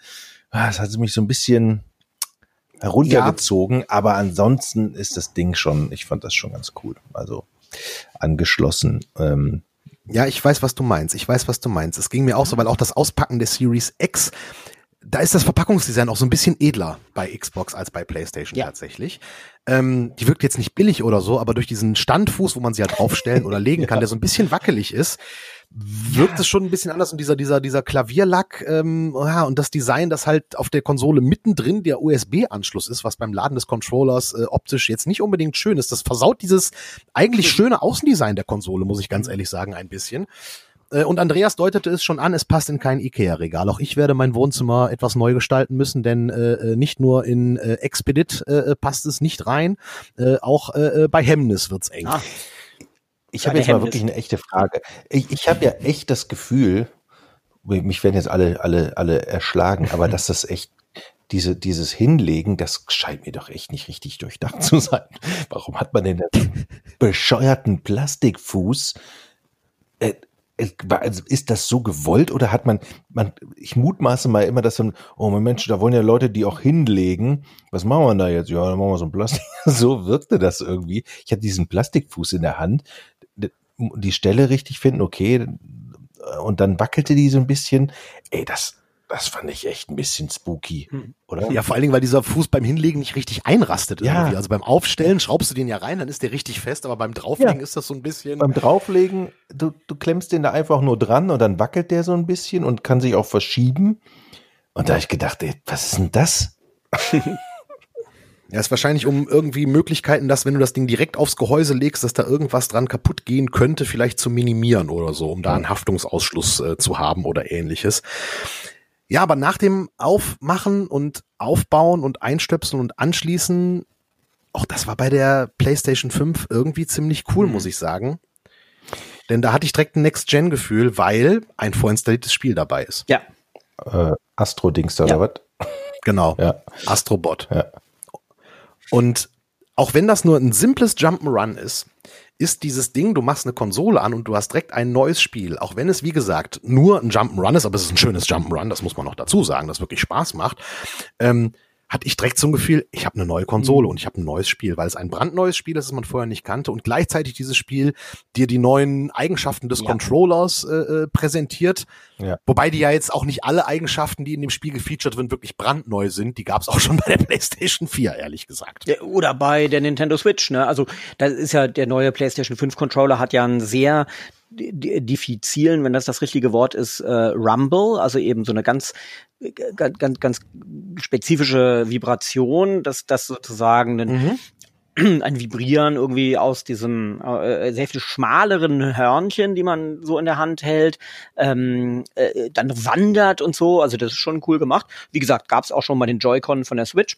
ah, das hat mich so ein bisschen heruntergezogen, aber ansonsten ist das Ding schon, ich fand das schon ganz cool. Also angeschlossen. Ähm, Ja, ich weiß, was du meinst. Ich weiß, was du meinst. Es ging mir auch so, weil auch das Auspacken der Series X, da ist das Verpackungsdesign auch so ein bisschen edler bei Xbox als bei PlayStation Ja. tatsächlich. Ähm, die wirkt jetzt nicht billig oder so, aber durch diesen Standfuß, wo man sie halt draufstellen oder legen kann, der so ein bisschen wackelig ist, wirkt es schon ein bisschen anders und dieser dieser dieser Klavierlack ähm, ja, und das Design, das halt auf der Konsole mittendrin der USB-Anschluss ist, was beim Laden des Controllers äh, optisch jetzt nicht unbedingt schön ist. Das versaut dieses eigentlich schöne Außendesign der Konsole, muss ich ganz ehrlich sagen, ein bisschen. Äh, Und Andreas deutete es schon an, es passt in kein Ikea-Regal. Auch ich werde mein Wohnzimmer etwas neu gestalten müssen, denn äh, äh, nicht nur in äh, Expedit äh, passt es nicht rein, äh, auch äh, äh, bei Hemmnis wird's eng. Ah, Ich habe jetzt mal wirklich eine echte Frage. Ich, ich habe ja echt das Gefühl, mich werden jetzt alle, alle, alle erschlagen, aber dass das echt diese, dieses Hinlegen, das scheint mir doch echt nicht richtig durchdacht zu sein. Warum hat man denn den bescheuerten Plastikfuß? Äh, äh, ist das so gewollt oder hat man, man, ich mutmaße mal immer, dass so oh Mensch, da wollen ja Leute, die auch hinlegen. Was machen wir da jetzt? Ja, dann machen wir so ein Plastik. So wirkte das irgendwie. Ich hatte diesen Plastikfuß in der Hand, die Stelle richtig finden, okay, und dann wackelte die so ein bisschen. Ey, das, das fand ich echt ein bisschen spooky, Hm. oder? Ja, vor allen Dingen, weil dieser Fuß beim Hinlegen nicht richtig einrastet Ja. irgendwie. Also beim Aufstellen schraubst du den ja rein, dann ist der richtig fest, aber beim Drauflegen Ja. ist das so ein bisschen. Beim Drauflegen, du, du klemmst den da einfach nur dran und dann wackelt der so ein bisschen und kann sich auch verschieben. Und da habe ich gedacht, ey, was ist denn das? Ja, ist wahrscheinlich um irgendwie Möglichkeiten, dass wenn du das Ding direkt aufs Gehäuse legst, dass da irgendwas dran kaputt gehen könnte, vielleicht zu minimieren oder so, um da einen Haftungsausschluss äh, zu haben oder ähnliches. Ja, aber nach dem Aufmachen und Aufbauen und Einstöpseln und Anschließen, auch das war bei der PlayStation 5 irgendwie ziemlich cool, muss ich sagen. Denn da hatte ich direkt ein Next-Gen-Gefühl, weil ein vorinstalliertes Spiel dabei ist. ja. Äh, Astro-Dings da Ja. oder was? Genau. Ja. Astrobot. Ja. Und auch wenn das nur ein simples Jump'n'Run ist, ist dieses Ding, du machst eine Konsole an und du hast direkt ein neues Spiel. Auch wenn es, wie gesagt, nur ein Jump'n'Run ist, aber es ist ein schönes Jump'n'Run, das muss man noch dazu sagen, das wirklich Spaß macht. Ähm, hatte ich direkt so ein Gefühl, ich habe eine neue Konsole und ich habe ein neues Spiel, weil es ein brandneues Spiel ist, das man vorher nicht kannte und gleichzeitig dieses Spiel dir die neuen Eigenschaften des Ja. Controllers äh, äh, präsentiert. Ja. Wobei die ja jetzt auch nicht alle Eigenschaften, die in dem Spiel gefeatured sind, wirklich brandneu sind. Die gab es auch schon bei der PlayStation 4, ehrlich gesagt. Ja, Oder bei der Nintendo Switch, ne? Also, da ist ja der neue PlayStation 5 Controller hat ja einen sehr diffizilen, wenn das das richtige Wort ist, äh, Rumble, also eben so eine ganz äh, ganz ganz, ganz spezifische Vibration, dass das sozusagen ein, Mhm. ein Vibrieren irgendwie aus diesem äh, sehr viel schmaleren Hörnchen, die man so in der Hand hält, ähm, äh, dann wandert und so. Also das ist schon cool gemacht. Wie gesagt, gab es auch schon mal den Joy-Con von der Switch.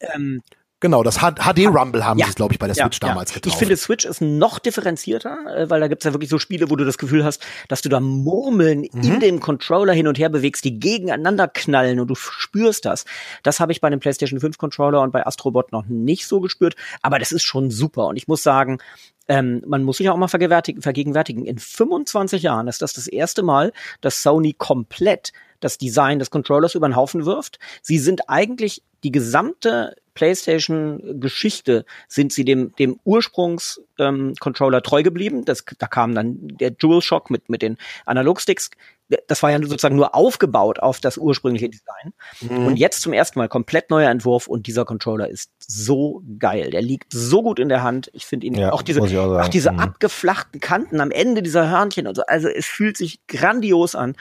Ähm, Genau, das HD-Rumble haben Ja. sie es, glaube ich, bei der ja, Switch damals ja. getauft. Ich finde, Switch ist noch differenzierter, äh, weil da gibt's ja wirklich so Spiele, wo du das Gefühl hast, dass du da Murmeln Mhm. in dem Controller hin und her bewegst, die gegeneinander knallen und du spürst das. Das habe ich bei dem PlayStation 5 Controller und bei Astrobot noch nicht so gespürt, aber das ist schon super. Und ich muss sagen, ähm, man muss sich auch mal vergegenwärtigen, vergegenwärtigen. In 25 Jahren ist das das erste Mal, dass Sony komplett das Design des Controllers über den Haufen wirft. Sie sind eigentlich die gesamte PlayStation-Geschichte sind sie dem, dem Ursprungs-Controller ähm, Controller treu geblieben. Das, da kam dann der DualShock mit, mit den Analogsticks. Das war ja sozusagen nur aufgebaut auf das ursprüngliche Design. Mhm. Und jetzt zum ersten Mal komplett neuer Entwurf und dieser Controller ist so geil. Der liegt so gut in der Hand. Ich finde ihn Ja, auch diese, auch auch diese Mhm. abgeflachten Kanten am Ende dieser Hörnchen und so. Also es fühlt sich grandios an.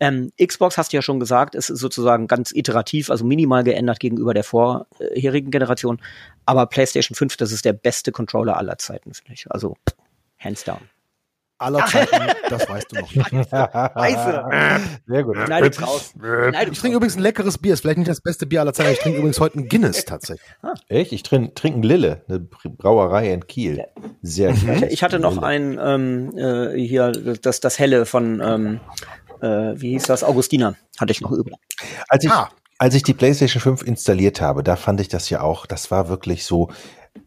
Ähm, Xbox hast du ja schon gesagt, ist sozusagen ganz iterativ, also minimal geändert gegenüber der vorherigen Generation. Aber PlayStation 5, das ist der beste Controller aller Zeiten, finde ich. Also hands down. Aller Zeiten, das weißt du noch nicht. Scheiße. Sehr gut. Schneidet's raus. Schneidet's Ich trinke übrigens ein leckeres Bier, ist vielleicht nicht das beste Bier aller Zeiten, ich trinke übrigens heute ein Guinness tatsächlich. Echt? Ich trinke trink ein Lille, eine Brauerei in Kiel. Sehr gut. ich hatte noch ein ähm, äh, hier das das helle von ähm, äh, wie hieß das Augustiner hatte ich noch übrig. Als ich, Ah. als ich die PlayStation 5 installiert habe, da fand ich das ja auch, das war wirklich so,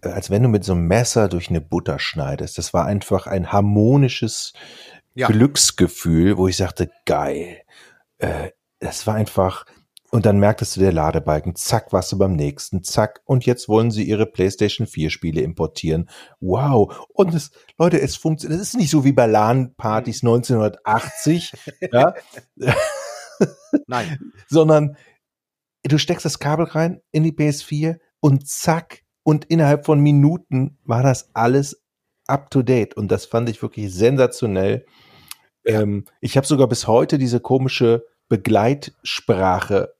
äh, als wenn du mit so einem Messer durch eine Butter schneidest. Das war einfach ein harmonisches Ja. Glücksgefühl, wo ich sagte, geil. Äh, das war einfach, und dann merktest du der Ladebalken, zack, warst du beim nächsten, zack, und jetzt wollen sie ihre PlayStation 4 Spiele importieren. Wow. Und es, Leute, es funktioniert, es ist nicht so wie bei LAN-Partys 1980, ja, Nein. sondern du steckst das Kabel rein in die PS4 und zack, und innerhalb von Minuten war das alles up to date. Und das fand ich wirklich sensationell. Ähm, ich habe sogar bis heute diese komische Begleitsprache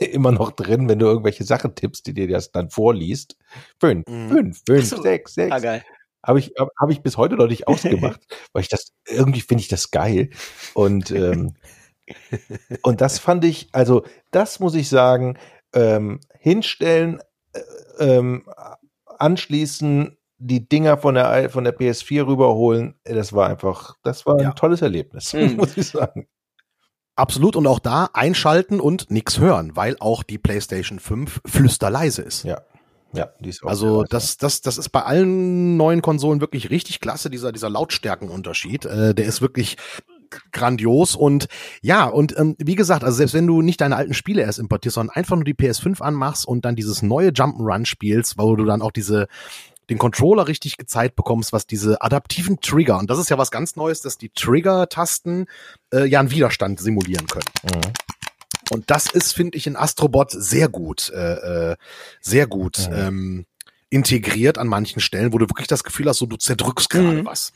immer noch drin, wenn du irgendwelche Sachen tippst, die dir das dann vorliest. Fünf, Mhm. fünf, fünf, so. sechs, sechs. Ah, geil. Habe ich, hab, ich bis heute noch nicht ausgemacht, weil ich das, irgendwie finde ich das geil. Und, ähm, und das fand ich, also das muss ich sagen, ähm, hinstellen, äh, ähm, anschließen, die Dinger von der, von der PS4 rüberholen, das war einfach, das war ein Ja. tolles Erlebnis, Mhm. muss ich sagen. Absolut und auch da einschalten und nix hören, weil auch die PlayStation 5 flüsterleise ist. Ja. Ja, die ist auch Also das, das, das ist bei allen neuen Konsolen wirklich richtig klasse, dieser, dieser Lautstärkenunterschied. Äh, der ist wirklich grandios und ja, und ähm, wie gesagt, also selbst wenn du nicht deine alten Spiele erst importierst, sondern einfach nur die PS5 anmachst und dann dieses neue Jump'n'Run spielst, wo du dann auch diese den Controller richtig gezeigt bekommst, was diese adaptiven Trigger, und das ist ja was ganz Neues, dass die Trigger-Tasten äh, ja einen Widerstand simulieren können. Mhm. Und das ist, finde ich, in Astrobot sehr gut, äh, äh, sehr gut Mhm. ähm, integriert an manchen Stellen, wo du wirklich das Gefühl hast, so du zerdrückst gerade Mhm. was.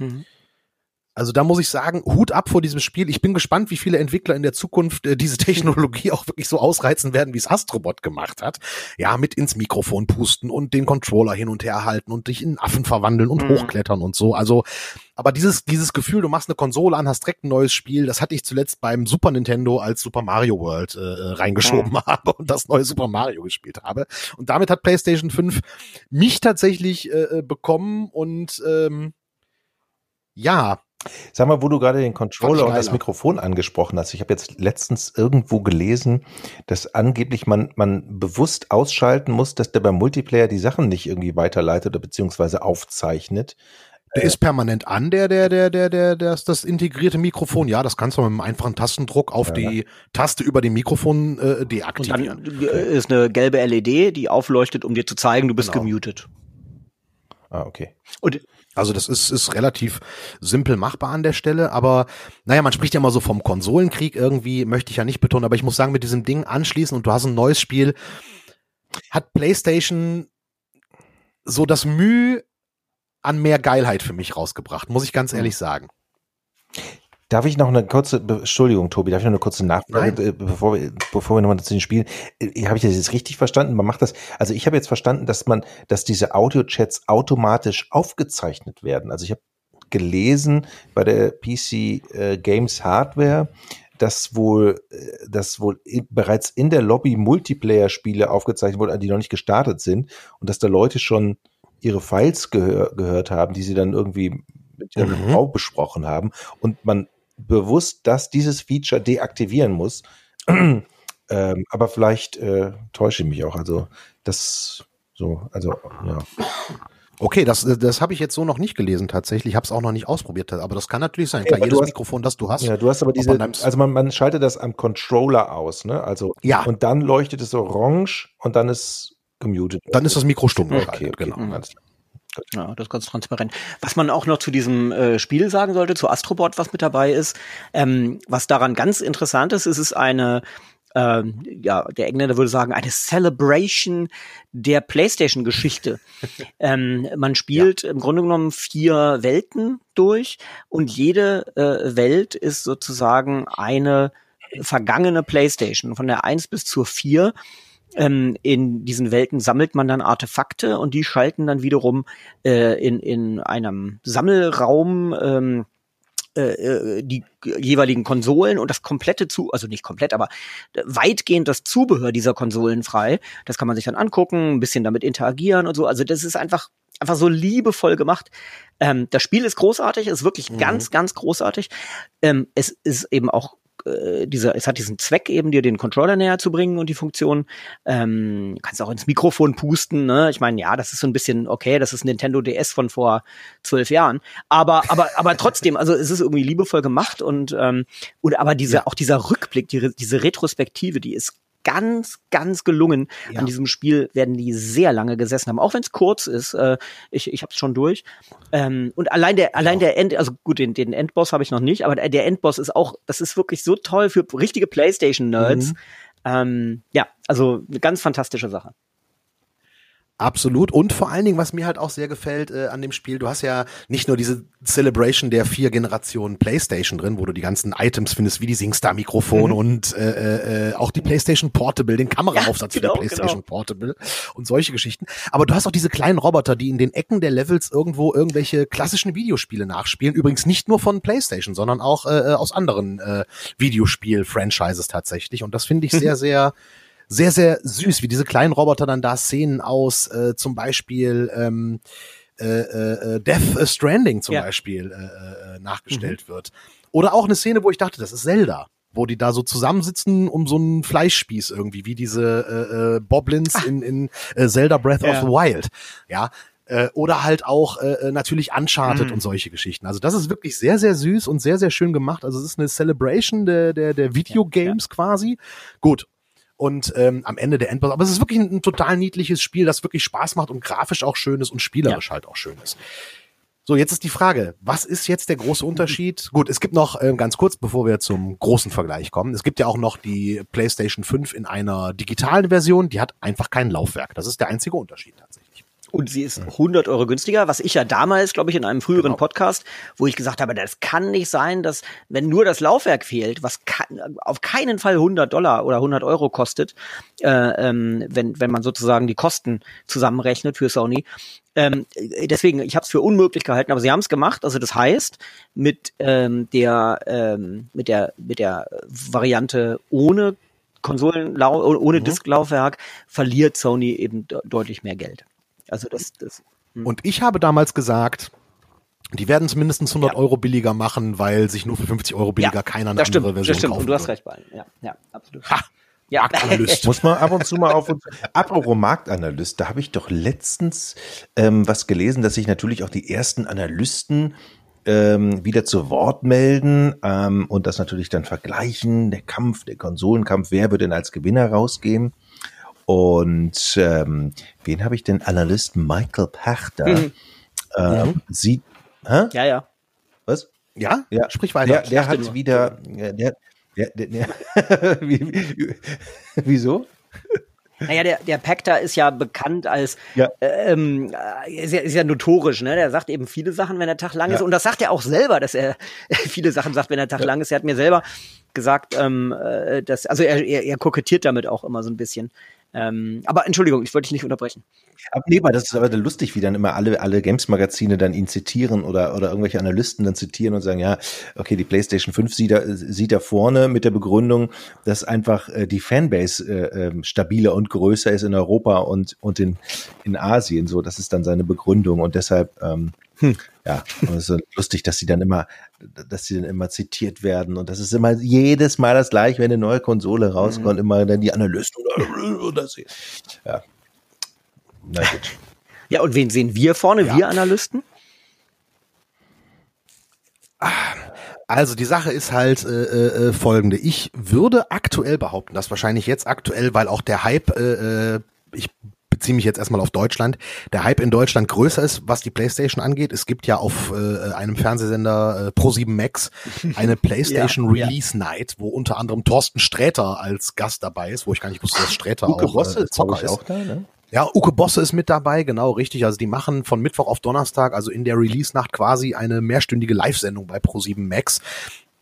Mhm. Also da muss ich sagen, Hut ab vor diesem Spiel. Ich bin gespannt, wie viele Entwickler in der Zukunft äh, diese Technologie auch wirklich so ausreizen werden, wie es Astrobot gemacht hat. Ja, mit ins Mikrofon pusten und den Controller hin und her halten und dich in Affen verwandeln und Mhm. hochklettern und so. Also, aber dieses, dieses Gefühl, du machst eine Konsole an, hast direkt ein neues Spiel, das hatte ich zuletzt beim Super Nintendo als Super Mario World äh, reingeschoben habe und das neue Super Mario gespielt habe. Und damit hat PlayStation 5 mich tatsächlich äh, äh, bekommen und ähm, ja, Sag mal, wo du gerade den Controller und das. Mikrofon angesprochen hast. Ich habe jetzt letztens irgendwo gelesen, dass angeblich man, man bewusst ausschalten muss, dass der beim Multiplayer die Sachen nicht irgendwie weiterleitet oder beziehungsweise aufzeichnet. Der ist permanent an, der, der, der, der, der, das, das integrierte Mikrofon. Ja, das kannst du mit einem einfachen Tastendruck auf Ja. die Taste über dem Mikrofon äh, Und dann deaktivieren. äh, ist eine gelbe LED, die aufleuchtet, um dir zu zeigen, du bist Genau. gemutet. Ah, okay. Und Also das ist, ist relativ simpel machbar an der Stelle, aber naja, man spricht ja immer so vom Konsolenkrieg irgendwie, möchte ich ja nicht betonen, aber ich muss sagen, mit diesem Ding anschließen und du hast ein neues Spiel, hat PlayStation so das Mühe an mehr Geilheit für mich rausgebracht, muss ich ganz ehrlich sagen. Darf ich noch eine kurze, Entschuldigung, Tobi, darf ich noch eine kurze Nachfrage, Nein. äh, bevor wir, bevor wir nochmal zu den Spielen, äh, habe ich das jetzt richtig verstanden? Man macht das, also ich habe jetzt verstanden, dass man, dass diese Audio-Chats automatisch aufgezeichnet werden. Also ich habe gelesen bei der PC äh, Games Hardware, dass wohl, äh, dass wohl in, bereits in der Lobby Multiplayer-Spiele aufgezeichnet wurden, die noch nicht gestartet sind und dass da Leute schon ihre Files gehör, gehört haben, die sie dann irgendwie mit ihrer Mhm. Frau besprochen haben und man bewusst, dass dieses Feature deaktivieren muss. ähm, aber vielleicht äh, täusche ich mich auch. Also das so, also ja. Okay, das, das habe ich jetzt so noch nicht gelesen tatsächlich, habe es auch noch nicht ausprobiert, aber das kann natürlich sein. Klar, aber jedes hast- Mikrofon, das du hast, Ja, du hast aber diese, man also man, man schaltet das am Controller aus, ne? Also Ja. und dann leuchtet es orange und dann ist gemutet. dann ist das Mikro stumm okay, okay, genau. klar. Ja, das ist ganz transparent. Was man auch noch zu diesem äh, Spiel sagen sollte, zu Astrobot, was mit dabei ist, ähm, was daran ganz interessant ist, ist es eine, ähm, ja, der Engländer würde sagen, eine Celebration der PlayStation-Geschichte. ähm, man spielt im Grunde genommen vier Welten durch und jede äh, Welt ist sozusagen eine vergangene PlayStation, von der 1 bis zur 4, ähm, in diesen Welten sammelt man dann Artefakte und die schalten dann wiederum äh, in, in einem Sammelraum ähm, äh, äh, die jeweiligen Konsolen und das komplette zu, also nicht komplett, aber weitgehend das Zubehör dieser Konsolen frei. Das kann man sich dann angucken, ein bisschen damit interagieren und so. Also das ist einfach einfach so liebevoll gemacht. Ähm, das Spiel ist großartig, ist wirklich mhm. ganz, ganz großartig. Ähm, es ist eben auch äh, dieser, es hat diesen Zweck eben, dir den Controller näher zu bringen und die Funktion. Ähm, kannst auch ins Mikrofon pusten. Ne? Ich meine, ja, das ist so ein bisschen okay. Das ist Nintendo DS von vor zwölf Jahren. Aber, aber, aber trotzdem, also es ist irgendwie liebevoll gemacht und ähm, und aber diese ja. auch dieser Rückblick, die, diese Retrospektive, die ist ganz, ganz gelungen. Ja. An diesem Spiel werden die sehr lange gesessen haben, auch wenn es kurz ist. Äh, ich ich habe es schon durch. Ähm, und allein der, allein der End, also gut, den, den Endboss habe ich noch nicht, aber der Endboss ist auch, das ist wirklich so toll für richtige PlayStation-Nerds. Mhm. Ähm, ja, also eine ganz fantastische Sache. Absolut. Und vor allen Dingen, was mir halt auch sehr gefällt äh, an dem Spiel, du hast ja nicht nur diese Celebration der vier Generationen PlayStation drin, wo du die ganzen Items findest, wie die SingStar-Mikrofon mhm. und äh, äh, auch die PlayStation Portable, den Kameraaufsatz ja, genau, für die PlayStation genau. Portable und solche Geschichten. Aber du hast auch diese kleinen Roboter, die in den Ecken der Levels irgendwo irgendwelche klassischen Videospiele nachspielen. Übrigens nicht nur von PlayStation, sondern auch äh, äh aus anderen äh, Videospiel-Franchises tatsächlich. Und das finde ich sehr, sehr sehr, sehr süß, wie diese kleinen Roboter dann da Szenen aus, äh, zum Beispiel ähm, äh, äh, Death Stranding zum ja. Beispiel äh, äh, nachgestellt mhm. wird. Oder auch eine Szene, wo ich dachte, das ist Zelda wo die da so zusammensitzen um so einen Fleischspieß irgendwie, wie diese äh, äh, Boblins ah. in, in äh, Zelda Breath ja. of the Wild. Ja, äh, oder halt auch äh, äh natürlich Uncharted mm. und solche Geschichten. Also das ist wirklich sehr, sehr süß und sehr, sehr schön gemacht. Also es ist eine Celebration der, der, der Videogames ja, ja. quasi. Gut, und ähm, am Ende der Endboss. Aber es ist wirklich ein, ein, total niedliches Spiel, das wirklich Spaß macht und grafisch auch schön ist und spielerisch ja. halt auch schön ist. So, jetzt ist die Frage, was ist jetzt der große Unterschied? Gut, es gibt noch, ähm, ganz kurz, bevor wir zum großen Vergleich kommen, es gibt ja auch noch die PlayStation 5 in einer digitalen Version, die hat einfach kein Laufwerk. Das ist der einzige Unterschied tatsächlich. Und sie ist 100 Euro günstiger, was ich ja damals, glaube ich, in einem früheren genau. Podcast, wo ich gesagt habe, das kann nicht sein, dass wenn nur das Laufwerk fehlt, was kann, auf keinen Fall 100 Dollar oder 100 Euro kostet, äh, ähm, wenn, wenn man sozusagen die Kosten zusammenrechnet für Sony. Ähm, deswegen, ich habe es für unmöglich gehalten, aber sie haben es gemacht. Also das heißt, mit ähm, der ähm, mit der mit der Variante ohne Konsolen ohne mhm. Disklaufwerk verliert Sony eben deutlich mehr Geld. Also das, das hm. Und ich habe damals gesagt, die werden es mindestens 100 ja. Euro billiger machen, weil sich nur für 50 Euro billiger ja, keiner eine das andere stimmt, Version das stimmt. Und du hast recht, Ballen. Ja, ja, absolut. Ha. Ja. Marktanalyst. Muss man ab und zu mal auf uns. Apropos Marktanalyst, da habe ich doch letztens ähm, was gelesen, dass sich natürlich auch die ersten Analysten ähm, wieder zu Wort melden ähm, und das natürlich dann vergleichen, der Kampf, der Konsolenkampf, wer wird denn als Gewinner rausgehen? Und ähm, wen habe ich denn? Analyst Michael Pachter. Mhm. Ähm, mhm. Sieht. Hä? Ja, ja. Was? Ja? Ja. Sprich weiter. Der, der hat nur. wieder. Der, der, der, der wie, wieso? Naja, der, der Pacta ist ja bekannt als, ja. ähm, ist, ja, ist ja notorisch, ne? Der sagt eben viele Sachen, wenn der Tag lang ja. ist. Und das sagt er auch selber, dass er viele Sachen sagt, wenn der Tag ja. lang ist. Er hat mir selber gesagt, ähm, äh, dass, also er, er, er kokettiert damit auch immer so ein bisschen. Ähm, aber Entschuldigung, ich wollte dich nicht unterbrechen. Aber nee, weil das ist aber lustig, wie dann immer alle, alle Games-Magazine dann ihn zitieren oder, oder irgendwelche Analysten dann zitieren und sagen, ja, okay, die PlayStation 5 sieht da, sieht da vorne mit der Begründung, dass einfach äh, die Fanbase äh, äh, stabiler und größer ist in Europa und, und in, in Asien. So, das ist dann seine Begründung und deshalb, ähm, hm. Ja, und es ist lustig, dass sie dann immer, dass sie dann immer zitiert werden und das ist immer jedes Mal das gleiche, wenn eine neue Konsole rauskommt, mhm. immer dann die Analysten oder, oder sie. Ja. Na gut. Ja, und wen sehen wir vorne, ja. wir Analysten? Also die Sache ist halt äh, äh, folgende. Ich würde aktuell behaupten, dass wahrscheinlich jetzt aktuell, weil auch der Hype, äh, äh ich beziehe mich jetzt erstmal auf Deutschland, der Hype in Deutschland größer ist, was die PlayStation angeht. Es gibt ja auf äh, einem Fernsehsender äh, Pro7 Max eine PlayStation ja, Release ja. Night, wo unter anderem Thorsten Sträter als Gast dabei ist, wo ich gar nicht wusste, dass Sträter Uke auch Bosse äh, Zocker ist. Auch da, ne? Ja, Uke Bosse ist mit dabei, genau, richtig. Also die machen von Mittwoch auf Donnerstag, also in der Release-Nacht quasi eine mehrstündige Live-Sendung bei Pro7 Max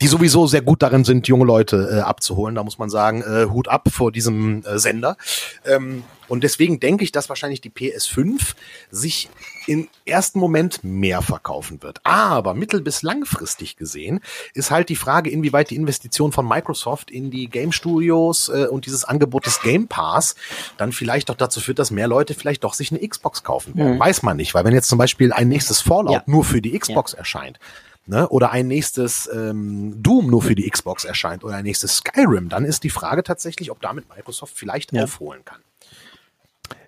die sowieso sehr gut darin sind, junge Leute äh, abzuholen. Da muss man sagen, äh, Hut ab vor diesem äh, Sender. Ähm, und deswegen denke ich, dass wahrscheinlich die PS5 sich im ersten Moment mehr verkaufen wird. Aber mittel- bis langfristig gesehen ist halt die Frage, inwieweit die Investition von Microsoft in die Game Studios äh, und dieses Angebot des Game Pass dann vielleicht doch dazu führt, dass mehr Leute vielleicht doch sich eine Xbox kaufen werden. Mhm. Weiß man nicht, weil wenn jetzt zum Beispiel ein nächstes Fallout ja. nur für die Xbox ja. erscheint, ne, oder ein nächstes ähm, Doom nur für die Xbox erscheint oder ein nächstes Skyrim, dann ist die Frage tatsächlich, ob damit Microsoft vielleicht ja. aufholen kann.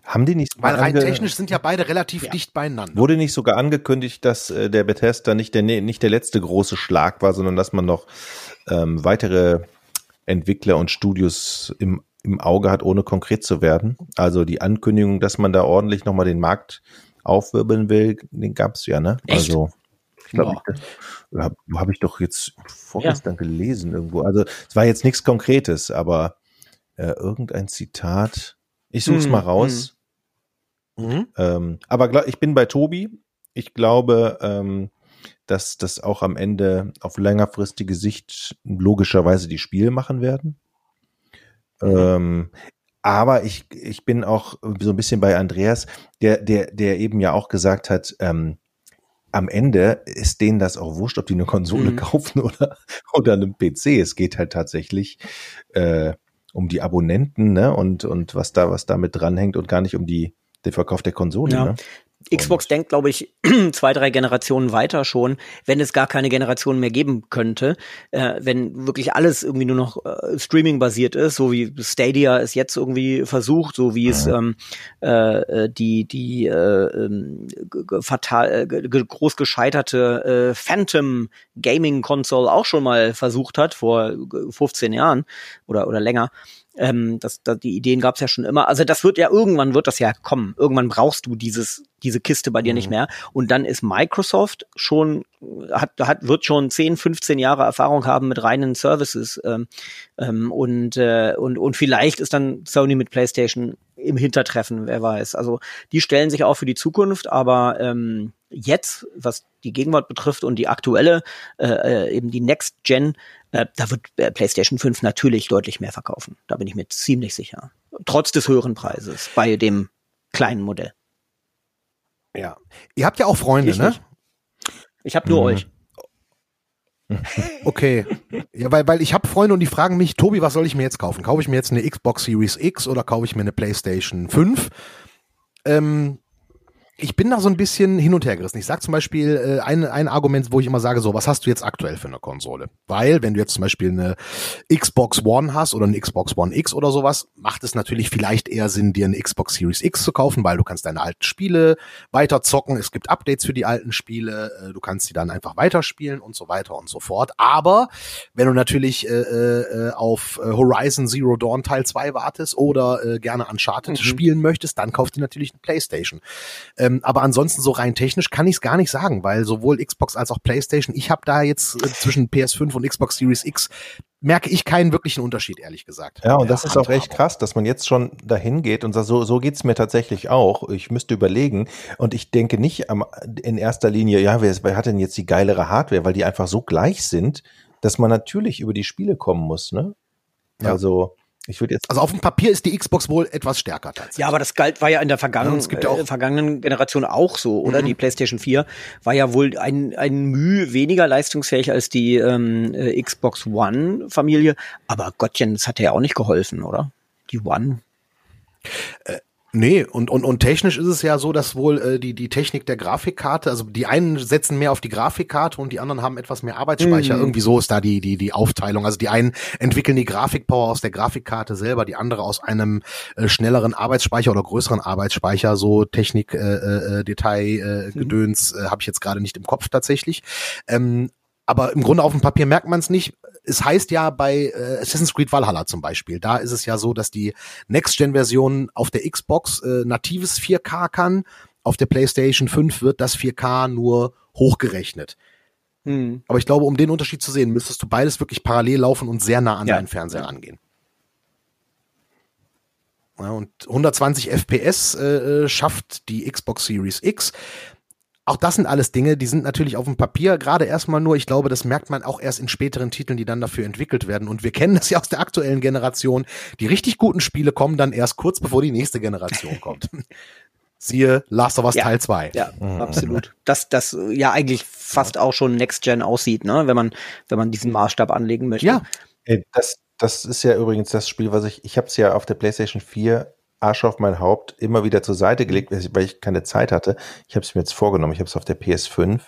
Haben die nicht Weil rein technisch sind ja beide relativ ja. dicht beieinander. Wurde nicht sogar angekündigt, dass äh, der Bethesda nicht der, nicht der letzte große Schlag war, sondern dass man noch ähm, weitere Entwickler und Studios im, im Auge hat, ohne konkret zu werden? Also die Ankündigung, dass man da ordentlich nochmal den Markt aufwirbeln will, den gab es ja, ne? Echt? Also ich glaube, habe hab ich doch jetzt vorgestern ja. gelesen irgendwo. Also es war jetzt nichts Konkretes, aber äh, irgendein Zitat. Ich suche es hm, mal raus. Hm. Mhm. Ähm, aber ich bin bei Tobi. Ich glaube, ähm, dass das auch am Ende auf längerfristige Sicht logischerweise die Spiele machen werden. Mhm. Ähm, aber ich, ich bin auch so ein bisschen bei Andreas, der, der, der eben ja auch gesagt hat, ähm, am Ende ist denen das auch wurscht, ob die eine Konsole mhm. kaufen oder, oder einen PC. Es geht halt tatsächlich äh, um die Abonnenten ne? und, und was da, was damit dranhängt und gar nicht um die, den Verkauf der Konsole. Ja. Ne? Xbox denkt, glaube ich, zwei, drei Generationen weiter schon, wenn es gar keine Generation mehr geben könnte, äh, wenn wirklich alles irgendwie nur noch äh, Streaming-basiert ist, so wie Stadia es jetzt irgendwie versucht, so wie es ähm, äh, die die äh, ähm, fatal äh, groß gescheiterte äh, Phantom Gaming Console auch schon mal versucht hat vor 15 Jahren oder oder länger. Ähm, das, das, die Ideen gab es ja schon immer. Also das wird ja irgendwann wird das ja kommen. Irgendwann brauchst du dieses diese Kiste bei dir mhm. nicht mehr. Und dann ist Microsoft schon hat hat wird schon 10, 15 Jahre Erfahrung haben mit reinen Services ähm, ähm, und äh, und und vielleicht ist dann Sony mit PlayStation im Hintertreffen. Wer weiß. Also die stellen sich auch für die Zukunft, aber ähm, jetzt, was die Gegenwart betrifft und die aktuelle, äh, äh eben die Next Gen, äh, da wird äh, PlayStation 5 natürlich deutlich mehr verkaufen. Da bin ich mir ziemlich sicher. Trotz des höheren Preises bei dem kleinen Modell. Ja. Ihr habt ja auch Freunde, ich ne? Nicht. Ich habe nur mhm. euch. Okay. Ja, weil, weil ich habe Freunde und die fragen mich, Tobi, was soll ich mir jetzt kaufen? Kaufe ich mir jetzt eine Xbox Series X oder kaufe ich mir eine PlayStation 5? Ähm, ich bin da so ein bisschen hin und her gerissen. Ich sag zum Beispiel äh, ein, ein Argument, wo ich immer sage, so, was hast du jetzt aktuell für eine Konsole? Weil, wenn du jetzt zum Beispiel eine Xbox One hast oder eine Xbox One X oder sowas, macht es natürlich vielleicht eher Sinn, dir eine Xbox Series X zu kaufen, weil du kannst deine alten Spiele weiter zocken. Es gibt Updates für die alten Spiele. Äh, du kannst sie dann einfach weiterspielen und so weiter und so fort. Aber wenn du natürlich äh, äh, auf äh, Horizon Zero Dawn Teil 2 wartest oder äh, gerne Uncharted mhm. spielen möchtest, dann kauf dir natürlich eine Playstation. Ähm, ähm, aber ansonsten so rein technisch kann ich es gar nicht sagen, weil sowohl Xbox als auch PlayStation, ich habe da jetzt äh, zwischen PS5 und Xbox Series X merke ich keinen wirklichen Unterschied, ehrlich gesagt. Ja, und das ist auch echt krass, dass man jetzt schon dahin geht und sagt, so, so geht's mir tatsächlich auch. Ich müsste überlegen und ich denke nicht am, in erster Linie, ja, wer, wer hat denn jetzt die geilere Hardware, weil die einfach so gleich sind, dass man natürlich über die Spiele kommen muss, ne? Ja. Also ich würde jetzt. Also auf dem Papier ist die Xbox wohl etwas stärker tatsächlich. Ja, aber das galt war ja in der vergangenen, ja, ja äh, vergangenen Generation auch so, oder? Mhm. Die PlayStation 4 war ja wohl ein, ein Mühe weniger leistungsfähig als die ähm, äh, Xbox One Familie. Aber Gottchen, das hat ja auch nicht geholfen, oder? Die One. Äh, Nee, und, und, und technisch ist es ja so, dass wohl äh, die, die Technik der Grafikkarte, also die einen setzen mehr auf die Grafikkarte und die anderen haben etwas mehr Arbeitsspeicher. Mhm. Irgendwie so ist da die, die, die Aufteilung. Also die einen entwickeln die Grafikpower aus der Grafikkarte selber, die andere aus einem äh, schnelleren Arbeitsspeicher oder größeren Arbeitsspeicher. So Technik, äh, äh, äh Detail, äh, mhm. Gedöns äh, habe ich jetzt gerade nicht im Kopf tatsächlich. Ähm, aber im Grunde auf dem Papier merkt man es nicht. Es heißt ja bei äh, Assassin's Creed Valhalla zum Beispiel, da ist es ja so, dass die Next-Gen-Version auf der Xbox äh, natives 4K kann. Auf der PlayStation 5 wird das 4K nur hochgerechnet. Hm. Aber ich glaube, um den Unterschied zu sehen, müsstest du beides wirklich parallel laufen und sehr nah an ja. deinen Fernseher angehen. Ja, und 120 FPS äh, äh, schafft die Xbox Series X auch das sind alles Dinge, die sind natürlich auf dem Papier gerade erstmal nur, ich glaube, das merkt man auch erst in späteren Titeln, die dann dafür entwickelt werden. Und wir kennen das ja aus der aktuellen Generation. Die richtig guten Spiele kommen dann erst kurz bevor die nächste Generation kommt. Siehe Last of Us Ja. Teil 2. Ja, absolut. Das, das äh, ja eigentlich fast auch schon Next Gen aussieht, ne? Wenn man, wenn man diesen Maßstab anlegen möchte. Ja. Das, das ist ja übrigens das Spiel, was ich, ich habe es ja auf der PlayStation 4 Arsch auf mein Haupt immer wieder zur Seite gelegt, weil ich keine Zeit hatte. Ich habe es mir jetzt vorgenommen. Ich habe es auf der PS5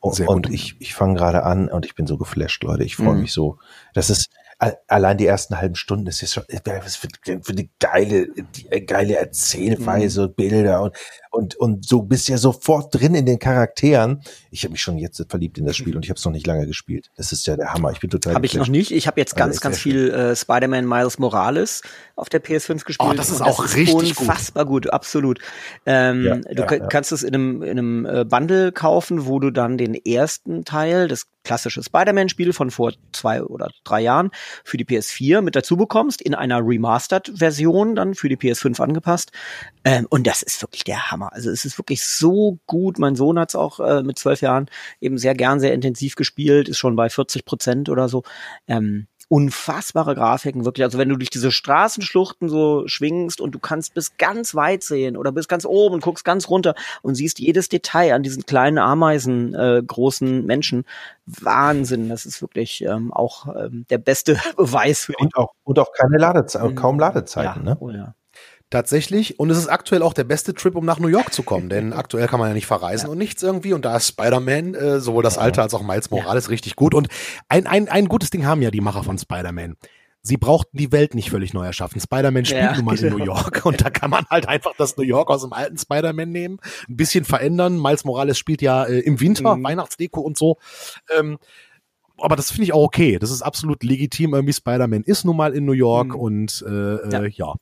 und, und ich, ich fange gerade an und ich bin so geflasht, Leute. Ich freue Mhm. mich so. Das ist allein die ersten halben Stunden, das ist schon was für, für die geile, die äh, geile Erzählweise, Bilder und und und so bist ja sofort drin in den Charakteren. Ich habe mich schon jetzt verliebt in das Spiel und ich habe es noch nicht lange gespielt. Das ist ja der Hammer. Ich bin total Habe ich noch nicht. Ich habe jetzt ganz, ist ganz viel äh, Spider-Man Miles Morales auf der PS5 gespielt. Oh, das ist auch richtig gut. unfassbar gut. absolut. Ähm, Ja, du ja, ja. kannst es in einem, in einem äh, Bundle kaufen, wo du dann den ersten Teil, das klassische Spider-Man-Spiel von vor zwei oder drei Jahren für die PS4 mit dazu bekommst, in einer Remastered-Version dann für die PS5 angepasst. Ähm, und das ist wirklich der Hammer. Also es ist wirklich so gut. Mein Sohn hat es auch äh, mit zwölf Jahren eben sehr gern, sehr intensiv gespielt, ist schon bei 40 Prozent oder so. Ähm, unfassbare Grafiken, wirklich. Also wenn du durch diese Straßenschluchten so schwingst und du kannst bis ganz weit sehen oder bis ganz oben und guckst ganz runter und siehst jedes Detail an diesen kleinen Ameisen äh, großen Menschen. Wahnsinn. Das ist wirklich ähm, auch ähm, der beste Beweis für Und auch, und auch keine Ladezeit, kaum Ladezeiten, ja, ne? Oh ja. Tatsächlich. Und es ist aktuell auch der beste Trip, um nach New York zu kommen. Denn aktuell kann man ja nicht verreisen und nichts irgendwie. Und da ist Spider-Man, äh, sowohl das alte als auch Miles Morales, richtig gut. Und ein, ein, ein gutes Ding haben ja die Macher von Spider-Man. Sie brauchten die Welt nicht völlig neu erschaffen. Spider-Man spielt Ja, nun mal in genau. New York. Und da kann man halt einfach das New York aus dem alten Spider-Man nehmen, ein bisschen verändern. Miles Morales spielt ja äh, im Winter, Mhm. Weihnachtsdeko und so. Ähm, aber das finde ich auch okay. Das ist absolut legitim. Irgendwie Spider-Man ist nun mal in New York Mhm. und äh, ja. Ja.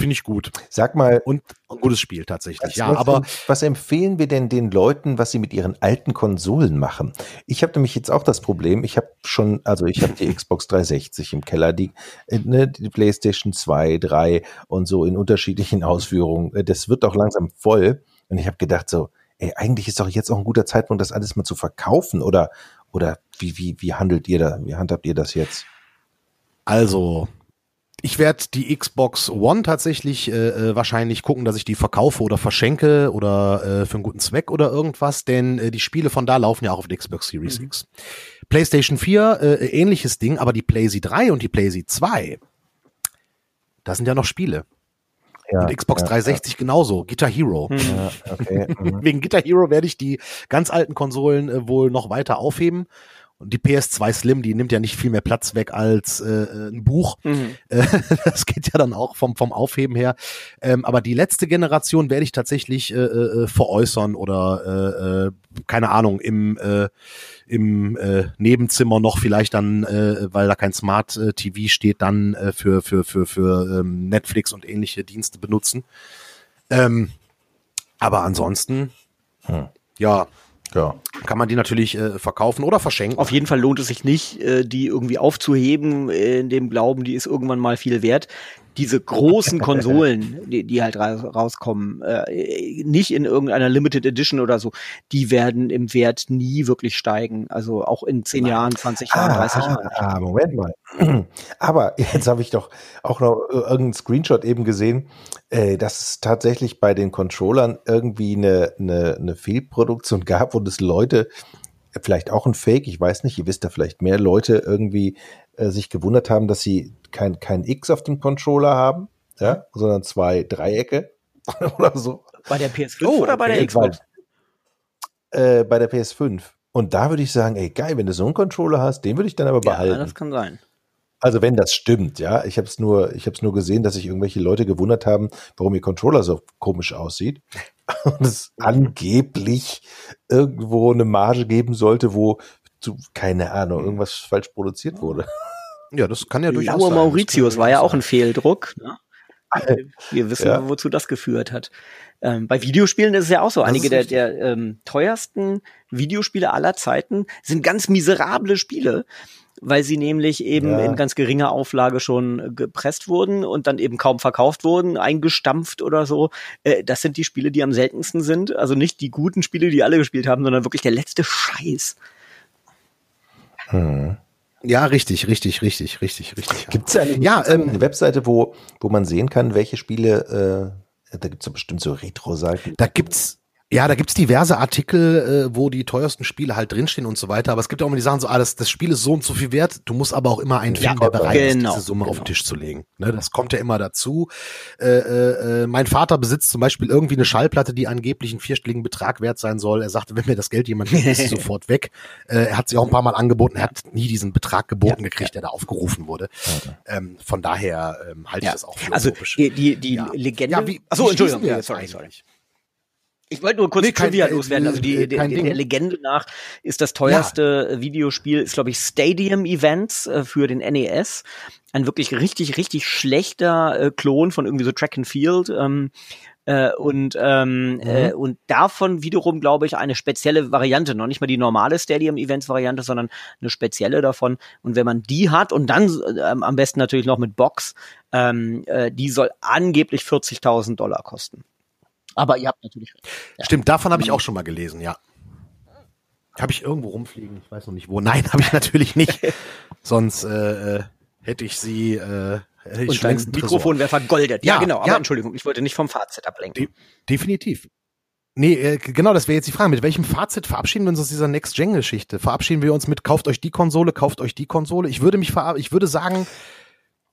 Finde ich gut. Sag mal, Und ein gutes Spiel tatsächlich. Was, Ja, aber was empfehlen wir denn den Leuten, was sie mit ihren alten Konsolen machen? Ich habe nämlich jetzt auch das Problem, ich habe schon, also ich habe die Xbox 360 im Keller, die, äh, ne, die PlayStation 2, 3 und so in unterschiedlichen Ausführungen. Äh, Das wird doch langsam voll. Und ich habe gedacht so, ey, eigentlich ist doch jetzt auch ein guter Zeitpunkt, das alles mal zu verkaufen. Oder, oder wie, wie, wie handelt ihr da, wie handhabt ihr das jetzt? also, ich werde die Xbox One tatsächlich äh, äh, wahrscheinlich gucken, dass ich die verkaufe oder verschenke oder äh, für einen guten Zweck oder irgendwas, denn äh, die Spiele von da laufen ja auch auf der Xbox Series Mhm. X. PlayStation 4, äh, ähnliches Ding, aber die PlayStation 3 und die PlayStation 2, da sind ja noch Spiele. Ja, und Xbox ja, 360 genauso, Guitar Hero. Hm. Ja, okay. mhm. Wegen Guitar Hero werde ich die ganz alten Konsolen äh, wohl noch weiter aufheben. Und die PS2 Slim, die nimmt ja nicht viel mehr Platz weg als äh, äh, ein Buch. Mhm. Äh, das geht ja dann auch vom, vom Aufheben her. Ähm, aber die letzte Generation werde ich tatsächlich äh, äh, veräußern oder äh, äh, keine Ahnung, im, äh, im äh, Nebenzimmer noch vielleicht dann, äh, weil da kein Smart äh, TV steht, dann äh, für, für, für, für ähm, Netflix und ähnliche Dienste benutzen. Ähm, aber ansonsten, Hm. ja, Ja. kann man die natürlich äh, verkaufen oder verschenken. Auf jeden Fall lohnt es sich nicht, äh, die irgendwie aufzuheben, äh, in dem Glauben, die ist irgendwann mal viel wert. Diese großen Konsolen, die, die halt ra rauskommen, äh, nicht in irgendeiner Limited Edition oder so, die werden im Wert nie wirklich steigen. Also auch in 10 Jahren, 20 Jahren, 30 Jahren. Ah, ah, Moment mal. Aber jetzt habe ich doch auch noch äh, irgendeinen Screenshot eben gesehen, äh, dass es tatsächlich bei den Controllern irgendwie eine, eine, eine Fehlproduktion gab, wo das Leute, äh, vielleicht auch ein Fake, ich weiß nicht, ihr wisst da vielleicht mehr, Leute irgendwie äh, sich gewundert haben, dass sie kein, kein X auf dem Controller haben, ja, sondern zwei Dreiecke oder so. Bei der PS5 Oh, oder bei der Xbox? Äh, bei der PS5. Und da würde ich sagen, ey, geil, wenn du so einen Controller hast, den würde ich dann aber Ja, behalten. das kann sein. Also wenn das stimmt, ja. Ich habe es nur, ich habe es nur gesehen, dass sich irgendwelche Leute gewundert haben, warum ihr Controller so komisch aussieht. Und es angeblich irgendwo eine Marge geben sollte, wo zu, keine Ahnung, irgendwas falsch produziert wurde. ja, das kann ja durchaus Laue sein. Mauritius war ja auch ein Fehldruck. Ne? Wir wissen, Ja. wozu das geführt hat. Ähm, bei Videospielen ist es ja auch so. Das Einige der, der ähm, teuersten Videospiele aller Zeiten sind ganz miserable Spiele. Weil sie nämlich eben Ja. in ganz geringer Auflage schon äh, gepresst wurden und dann eben kaum verkauft wurden, eingestampft oder so. Äh, das sind die Spiele, die am seltensten sind. Also nicht die guten Spiele, die alle gespielt haben, sondern wirklich der letzte Scheiß. Ja, richtig, richtig, richtig, richtig, richtig. Gibt es eine, Ja, ähm, eine Webseite, wo, wo man sehen kann, welche Spiele, äh, da gibt es ja bestimmt so Retro-Seiten. Da gibt's ja, da gibt's diverse Artikel, äh, wo die teuersten Spiele halt drinstehen und so weiter. Aber es gibt auch immer die Sachen so, ah, das, das Spiel ist so und so viel wert. Du musst aber auch immer einen Ja, finden, der bereit genau, ist, diese Summe auf genau. den Tisch zu legen. Ne, das kommt ja immer dazu. Äh, äh, äh, mein Vater besitzt zum Beispiel irgendwie eine Schallplatte, die angeblich einen vierstelligen Betrag wert sein soll. Er sagte, wenn mir das Geld jemand gibt, ist sie sofort weg. Äh, er hat sie auch ein paar Mal angeboten. Er hat nie diesen Betrag geboten gekriegt, der da aufgerufen wurde. Ähm, von daher ähm, halte ich das auch für Also utopisch. die, die, die Ja. Legende. Ja, wie- Achso, Entschuldigung. Ja, sorry, eigentlich? sorry. Ich wollte nur kurz Nee, kein- Trivia äh, loswerden. Also die, äh, der, kein der, Legende nach ist das teuerste Videospiel, ist glaube ich Stadium Events äh, für den NES. Ein wirklich richtig, richtig schlechter äh, Klon von irgendwie so Track and Field. Ähm, äh, und ähm, Mhm. äh, und davon wiederum glaube ich eine spezielle Variante, noch nicht mal die normale Stadium Events Variante, sondern eine spezielle davon. Und wenn man die hat und dann ähm, am besten natürlich noch mit Box, ähm, äh, die soll angeblich 40.000 Dollar kosten. Aber ihr habt natürlich recht. Ja. Stimmt, davon habe ich auch schon mal gelesen, ja. Habe ich irgendwo rumfliegen? Ich weiß noch nicht wo. Nein, habe ich natürlich nicht. Sonst äh, äh, hätte ich sie. Äh, hätte ich Und schon dein. Mikrofon wäre vergoldet. Ja, Ja, genau. Aber ja. Entschuldigung, ich wollte nicht vom Fazit ablenken. De definitiv. Nee, äh, genau, das wäre jetzt die Frage. Mit welchem Fazit verabschieden wir uns aus dieser Next-Gen-Geschichte? Verabschieden wir uns mit, kauft euch die Konsole, kauft euch die Konsole? Ich würde mich ich würde sagen,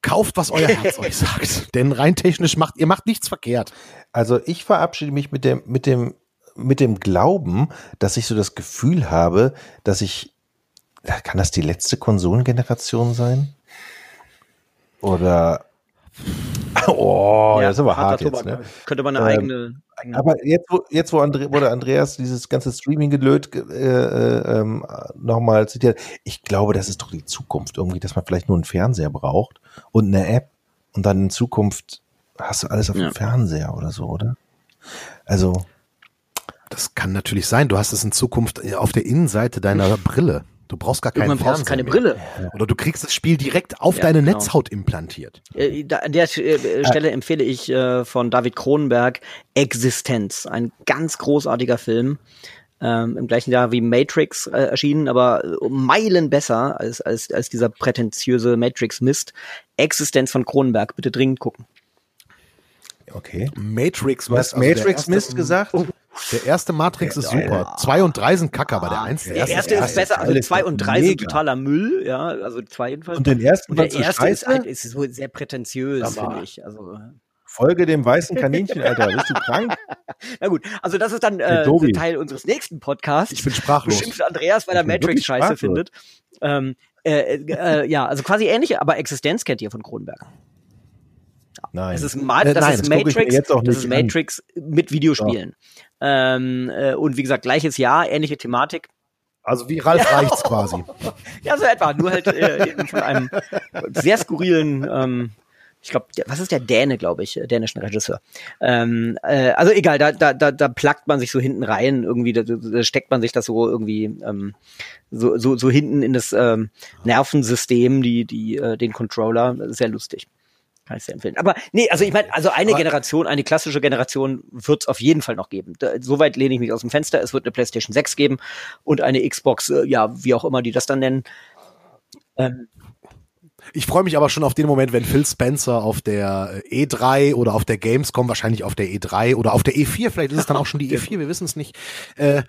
kauft, was euer Herz euch sagt. Denn rein technisch macht, ihr macht nichts verkehrt. Also ich verabschiede mich mit dem, mit dem, mit dem Glauben, dass ich so das Gefühl habe, dass ich, kann das die letzte Konsolengeneration sein? Oder, oh, das ist aber hart jetzt, ne? Könnte man eine Ähm, eigene Aber jetzt, wo, jetzt wo, Andre, wo der Andreas dieses ganze Streaming-Gelöt äh, äh, ähm, nochmal zitiert, ich glaube, das ist doch die Zukunft irgendwie, dass man vielleicht nur einen Fernseher braucht und eine App und dann in Zukunft hast du alles auf Ja. dem Fernseher oder so, oder? Also, Das kann natürlich sein. Du hast es in Zukunft äh, auf der Innenseite deiner Brille. Du brauchst gar keinen Irgendwann brauchst du Fernseher keine mehr. Brille. Oder du kriegst das Spiel direkt auf Ja, deine genau. Netzhaut implantiert. Äh, da, an der äh, Stelle empfehle ich äh, von David Cronenberg Existenz. Ein ganz großartiger Film. Ähm, Im gleichen Jahr wie Matrix äh, erschienen, aber äh, Meilen besser als, als, als dieser prätentiöse Matrix-Mist. Existenz von Cronenberg. Bitte dringend gucken. okay. Matrix Du hast also Matrix Mist gesagt? Der erste Matrix ist super. Zwei und drei sind kacke, aber der eins, Der erste, ist besser, also zwei und drei sind mega. totaler Müll, ja, also zwei jedenfalls. Und den ersten Und der erste ist, halt, ist so sehr prätentiös, finde ich. Also, Folge dem weißen Kaninchen, Alter. Bist du krank? na gut, also das ist dann Der äh. Teil unseres nächsten Podcasts. Ich bin sprachlos. Beschimpft Andreas, weil er Ich bin Matrix scheiße findet. Ähm, äh, äh, ja, also quasi ähnliche, aber Existenz kennt ihr von Kronberg. Nein. Das ist, Ma Äh, das nein, ist Matrix, das ist an. Matrix mit Videospielen. Ähm, äh, und wie gesagt, gleiches Jahr, ähnliche Thematik. Also wie Ralf reicht's quasi. Ja, so etwa, nur halt äh, von einem sehr skurrilen, ähm, ich glaube, was ist der Däne, glaube ich, äh, dänischen Regisseur. Ähm, äh, also egal, da, da, da, da plackt man sich so hinten rein, irgendwie, da, da steckt man sich das so irgendwie ähm, so, so, so hinten in das ähm, Nervensystem, die, die, äh, den Controller. Sehr lustig. Kann ich sehr empfehlen. Aber nee, also ich meine, also eine Generation, eine klassische Generation wird es auf jeden Fall noch geben. Da, soweit lehne ich mich aus dem Fenster. Es wird eine PlayStation 6 geben und eine Xbox, äh, ja, wie auch immer die das dann nennen. Ähm, Ich freue mich aber schon auf den Moment, wenn Phil Spencer auf der äh, E3 oder auf der Gamescom, wahrscheinlich auf der E3 oder auf der E4, vielleicht ist es dann auch schon die E4, wir wissen es nicht, äh,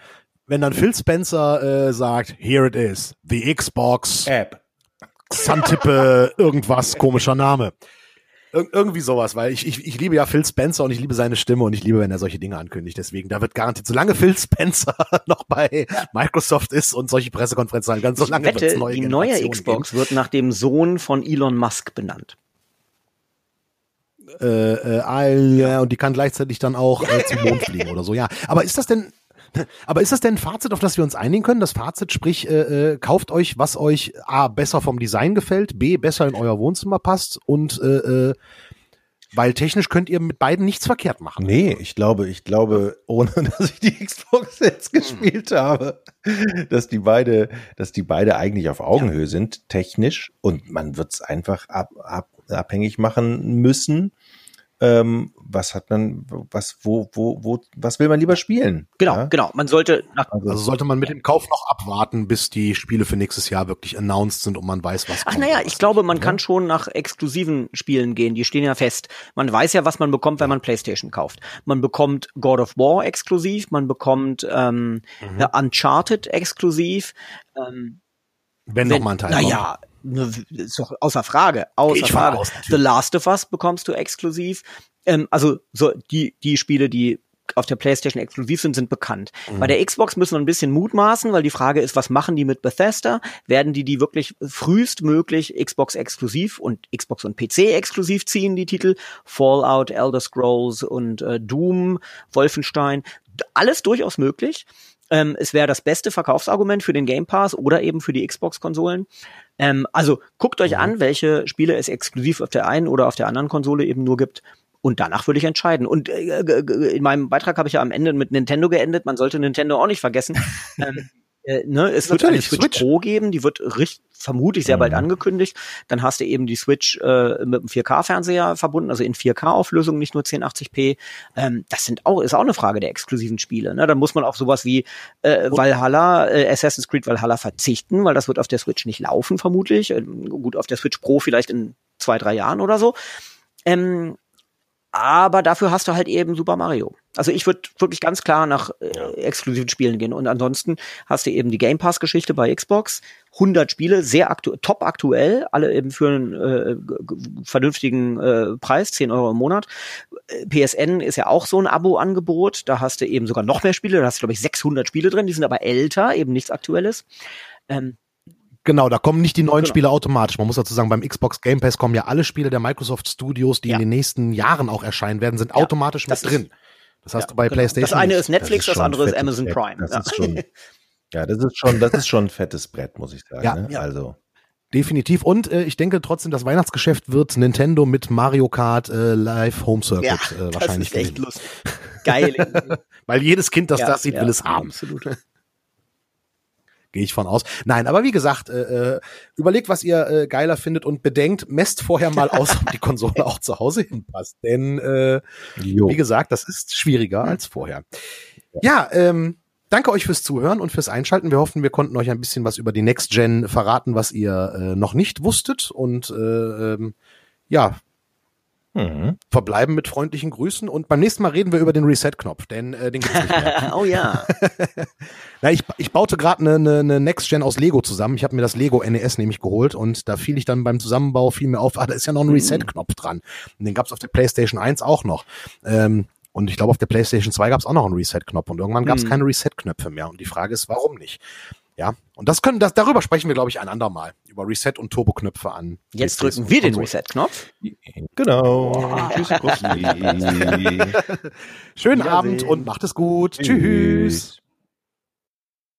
wenn dann Phil Spencer äh, sagt, here it is, the Xbox, App. Xantippe, irgendwas, komischer Name. Ir irgendwie sowas, weil ich, ich, ich liebe ja Phil Spencer und ich liebe seine Stimme und ich liebe, wenn er solche Dinge ankündigt. Deswegen, da wird garantiert, solange Phil Spencer noch bei Microsoft ist und solche Pressekonferenzen halten kann, so lange wette, neue die neue Generationen Xbox wird nach dem Sohn von Elon Musk benannt. geben. Äh, äh, ah, ja, und die kann gleichzeitig dann auch äh, zum Mond fliegen oder so. Ja, aber ist das denn, aber ist das denn ein Fazit, auf das wir uns einigen können? Das Fazit, sprich, äh, äh, kauft euch, was euch A, besser vom Design gefällt, B, besser in euer Wohnzimmer passt und äh, äh, Weil technisch könnt ihr mit beiden nichts verkehrt machen. Nee, ich glaube, ich glaube, ohne dass ich die Xbox jetzt gespielt habe, dass die beide, dass die beide eigentlich auf Augenhöhe sind, technisch. Und man wird es einfach ab, ab, abhängig machen müssen ähm, was hat man, was, wo, wo, wo, was will man lieber spielen? Genau, ja? genau. Man sollte nach also sollte man mit dem Kauf noch abwarten, bis die Spiele für nächstes Jahr wirklich announced sind und man weiß, was. Ach naja, ich glaube, man ja? kann schon nach exklusiven Spielen gehen. Die stehen ja fest. Man weiß ja, was man bekommt, wenn man PlayStation kauft. Man bekommt God of War exklusiv, man bekommt ähm, mhm. Uncharted exklusiv. Ähm, wenn, wenn noch mal ein Teil. Naja, ne, ist doch außer Frage. Außer ich Frage. Aus, The Last of Us bekommst du exklusiv. Ähm, also so die die Spiele, die auf der PlayStation exklusiv sind, sind bekannt. Mhm. Bei der Xbox müssen wir ein bisschen mutmaßen, weil die Frage ist, was machen die mit Bethesda? Werden die die wirklich frühestmöglich Xbox exklusiv und Xbox und PC exklusiv ziehen, die Titel? Fallout, Elder Scrolls und äh, Doom, Wolfenstein, alles durchaus möglich. Ähm, es wäre das beste Verkaufsargument für den Game Pass oder eben für die Xbox-Konsolen. Ähm, also guckt euch mhm. an, welche Spiele es exklusiv auf der einen oder auf der anderen Konsole eben nur gibt. Und danach würde ich entscheiden. Und äh, in meinem Beitrag habe ich ja am Ende mit Nintendo geendet. Man sollte Nintendo auch nicht vergessen. ähm, äh, ne, es wird eine Switch, Switch, Pro geben, die wird richtig, vermutlich sehr mhm. bald angekündigt. Dann hast du eben die Switch äh, mit einem 4K-Fernseher verbunden, also in 4K-Auflösung, nicht nur 1080p. Ähm, das sind auch, ist auch eine Frage der exklusiven Spiele. Ne? Dann muss man auf sowas wie äh, Valhalla, äh, Assassin's Creed Valhalla verzichten, weil das wird auf der Switch nicht laufen, vermutlich. Äh, gut, auf der Switch Pro vielleicht in zwei, drei Jahren oder so. Ähm, aber dafür hast du halt eben Super Mario. Also ich würde wirklich ganz klar nach äh, ja. exklusiven Spielen gehen. Und ansonsten hast du eben die Game Pass-Geschichte bei Xbox. 100 Spiele, sehr aktu top aktuell, alle eben für einen äh, vernünftigen äh, Preis, 10 Euro im Monat. PSN ist ja auch so ein Abo-Angebot. Da hast du eben sogar noch mehr Spiele. Da hast du, glaube ich, 600 Spiele drin. Die sind aber älter, eben nichts Aktuelles. Ähm, Genau, da kommen nicht die neuen genau. Spiele automatisch. Man muss dazu sagen, beim Xbox Game Pass kommen ja alle Spiele der Microsoft Studios, die ja. in den nächsten Jahren auch erscheinen werden, sind ja, automatisch mit drin. Das hast ja, du bei genau. PlayStation. Das eine ist Netflix, das, ist das andere ist Amazon Brett. Prime. Das ist schon, ja, das ist schon, das ist schon ein fettes Brett, muss ich sagen. Ja, ne? Also. Definitiv. Und äh, ich denke trotzdem, das Weihnachtsgeschäft wird Nintendo mit Mario Kart äh, Live Home Circuit ja, äh, wahrscheinlich. Das ist echt lustig. Geil. Weil jedes Kind, das das sieht, will es haben. Absolut. Gehe ich von aus. Nein, aber wie gesagt, äh, äh, überlegt, was ihr äh, geiler findet und bedenkt, messt vorher mal aus, ob die Konsole auch zu Hause hinpasst. Denn äh, wie gesagt, das ist schwieriger als vorher. Ja, ähm, danke euch fürs Zuhören und fürs Einschalten. Wir hoffen, wir konnten euch ein bisschen was über die Next Gen verraten, was ihr äh, noch nicht wusstet. Und äh, ähm, ja, Mhm. Verbleiben mit freundlichen Grüßen und beim nächsten Mal reden wir über den Reset-Knopf, denn äh, den gibt's nicht mehr. oh ja. Na, ich, ich baute gerade eine ne, ne Next Gen aus Lego zusammen. Ich habe mir das Lego NES nämlich geholt und da fiel ich dann beim Zusammenbau viel mir auf, ah, da ist ja noch ein mhm. Reset-Knopf dran. Und den gab's auf der PlayStation 1 auch noch. Ähm, und ich glaube, auf der PlayStation 2 gab es auch noch einen Reset-Knopf und irgendwann gab es mhm. keine Reset-Knöpfe mehr. Und die Frage ist, warum nicht? Ja, und das können, das, darüber sprechen wir, glaube ich, ein andermal. Über Reset und Turbo-Knöpfe an. Jetzt drücken wir den Reset-Knopf. Genau. Tschüss, Schönen Abend und macht es gut. Tschüss. Tschüss.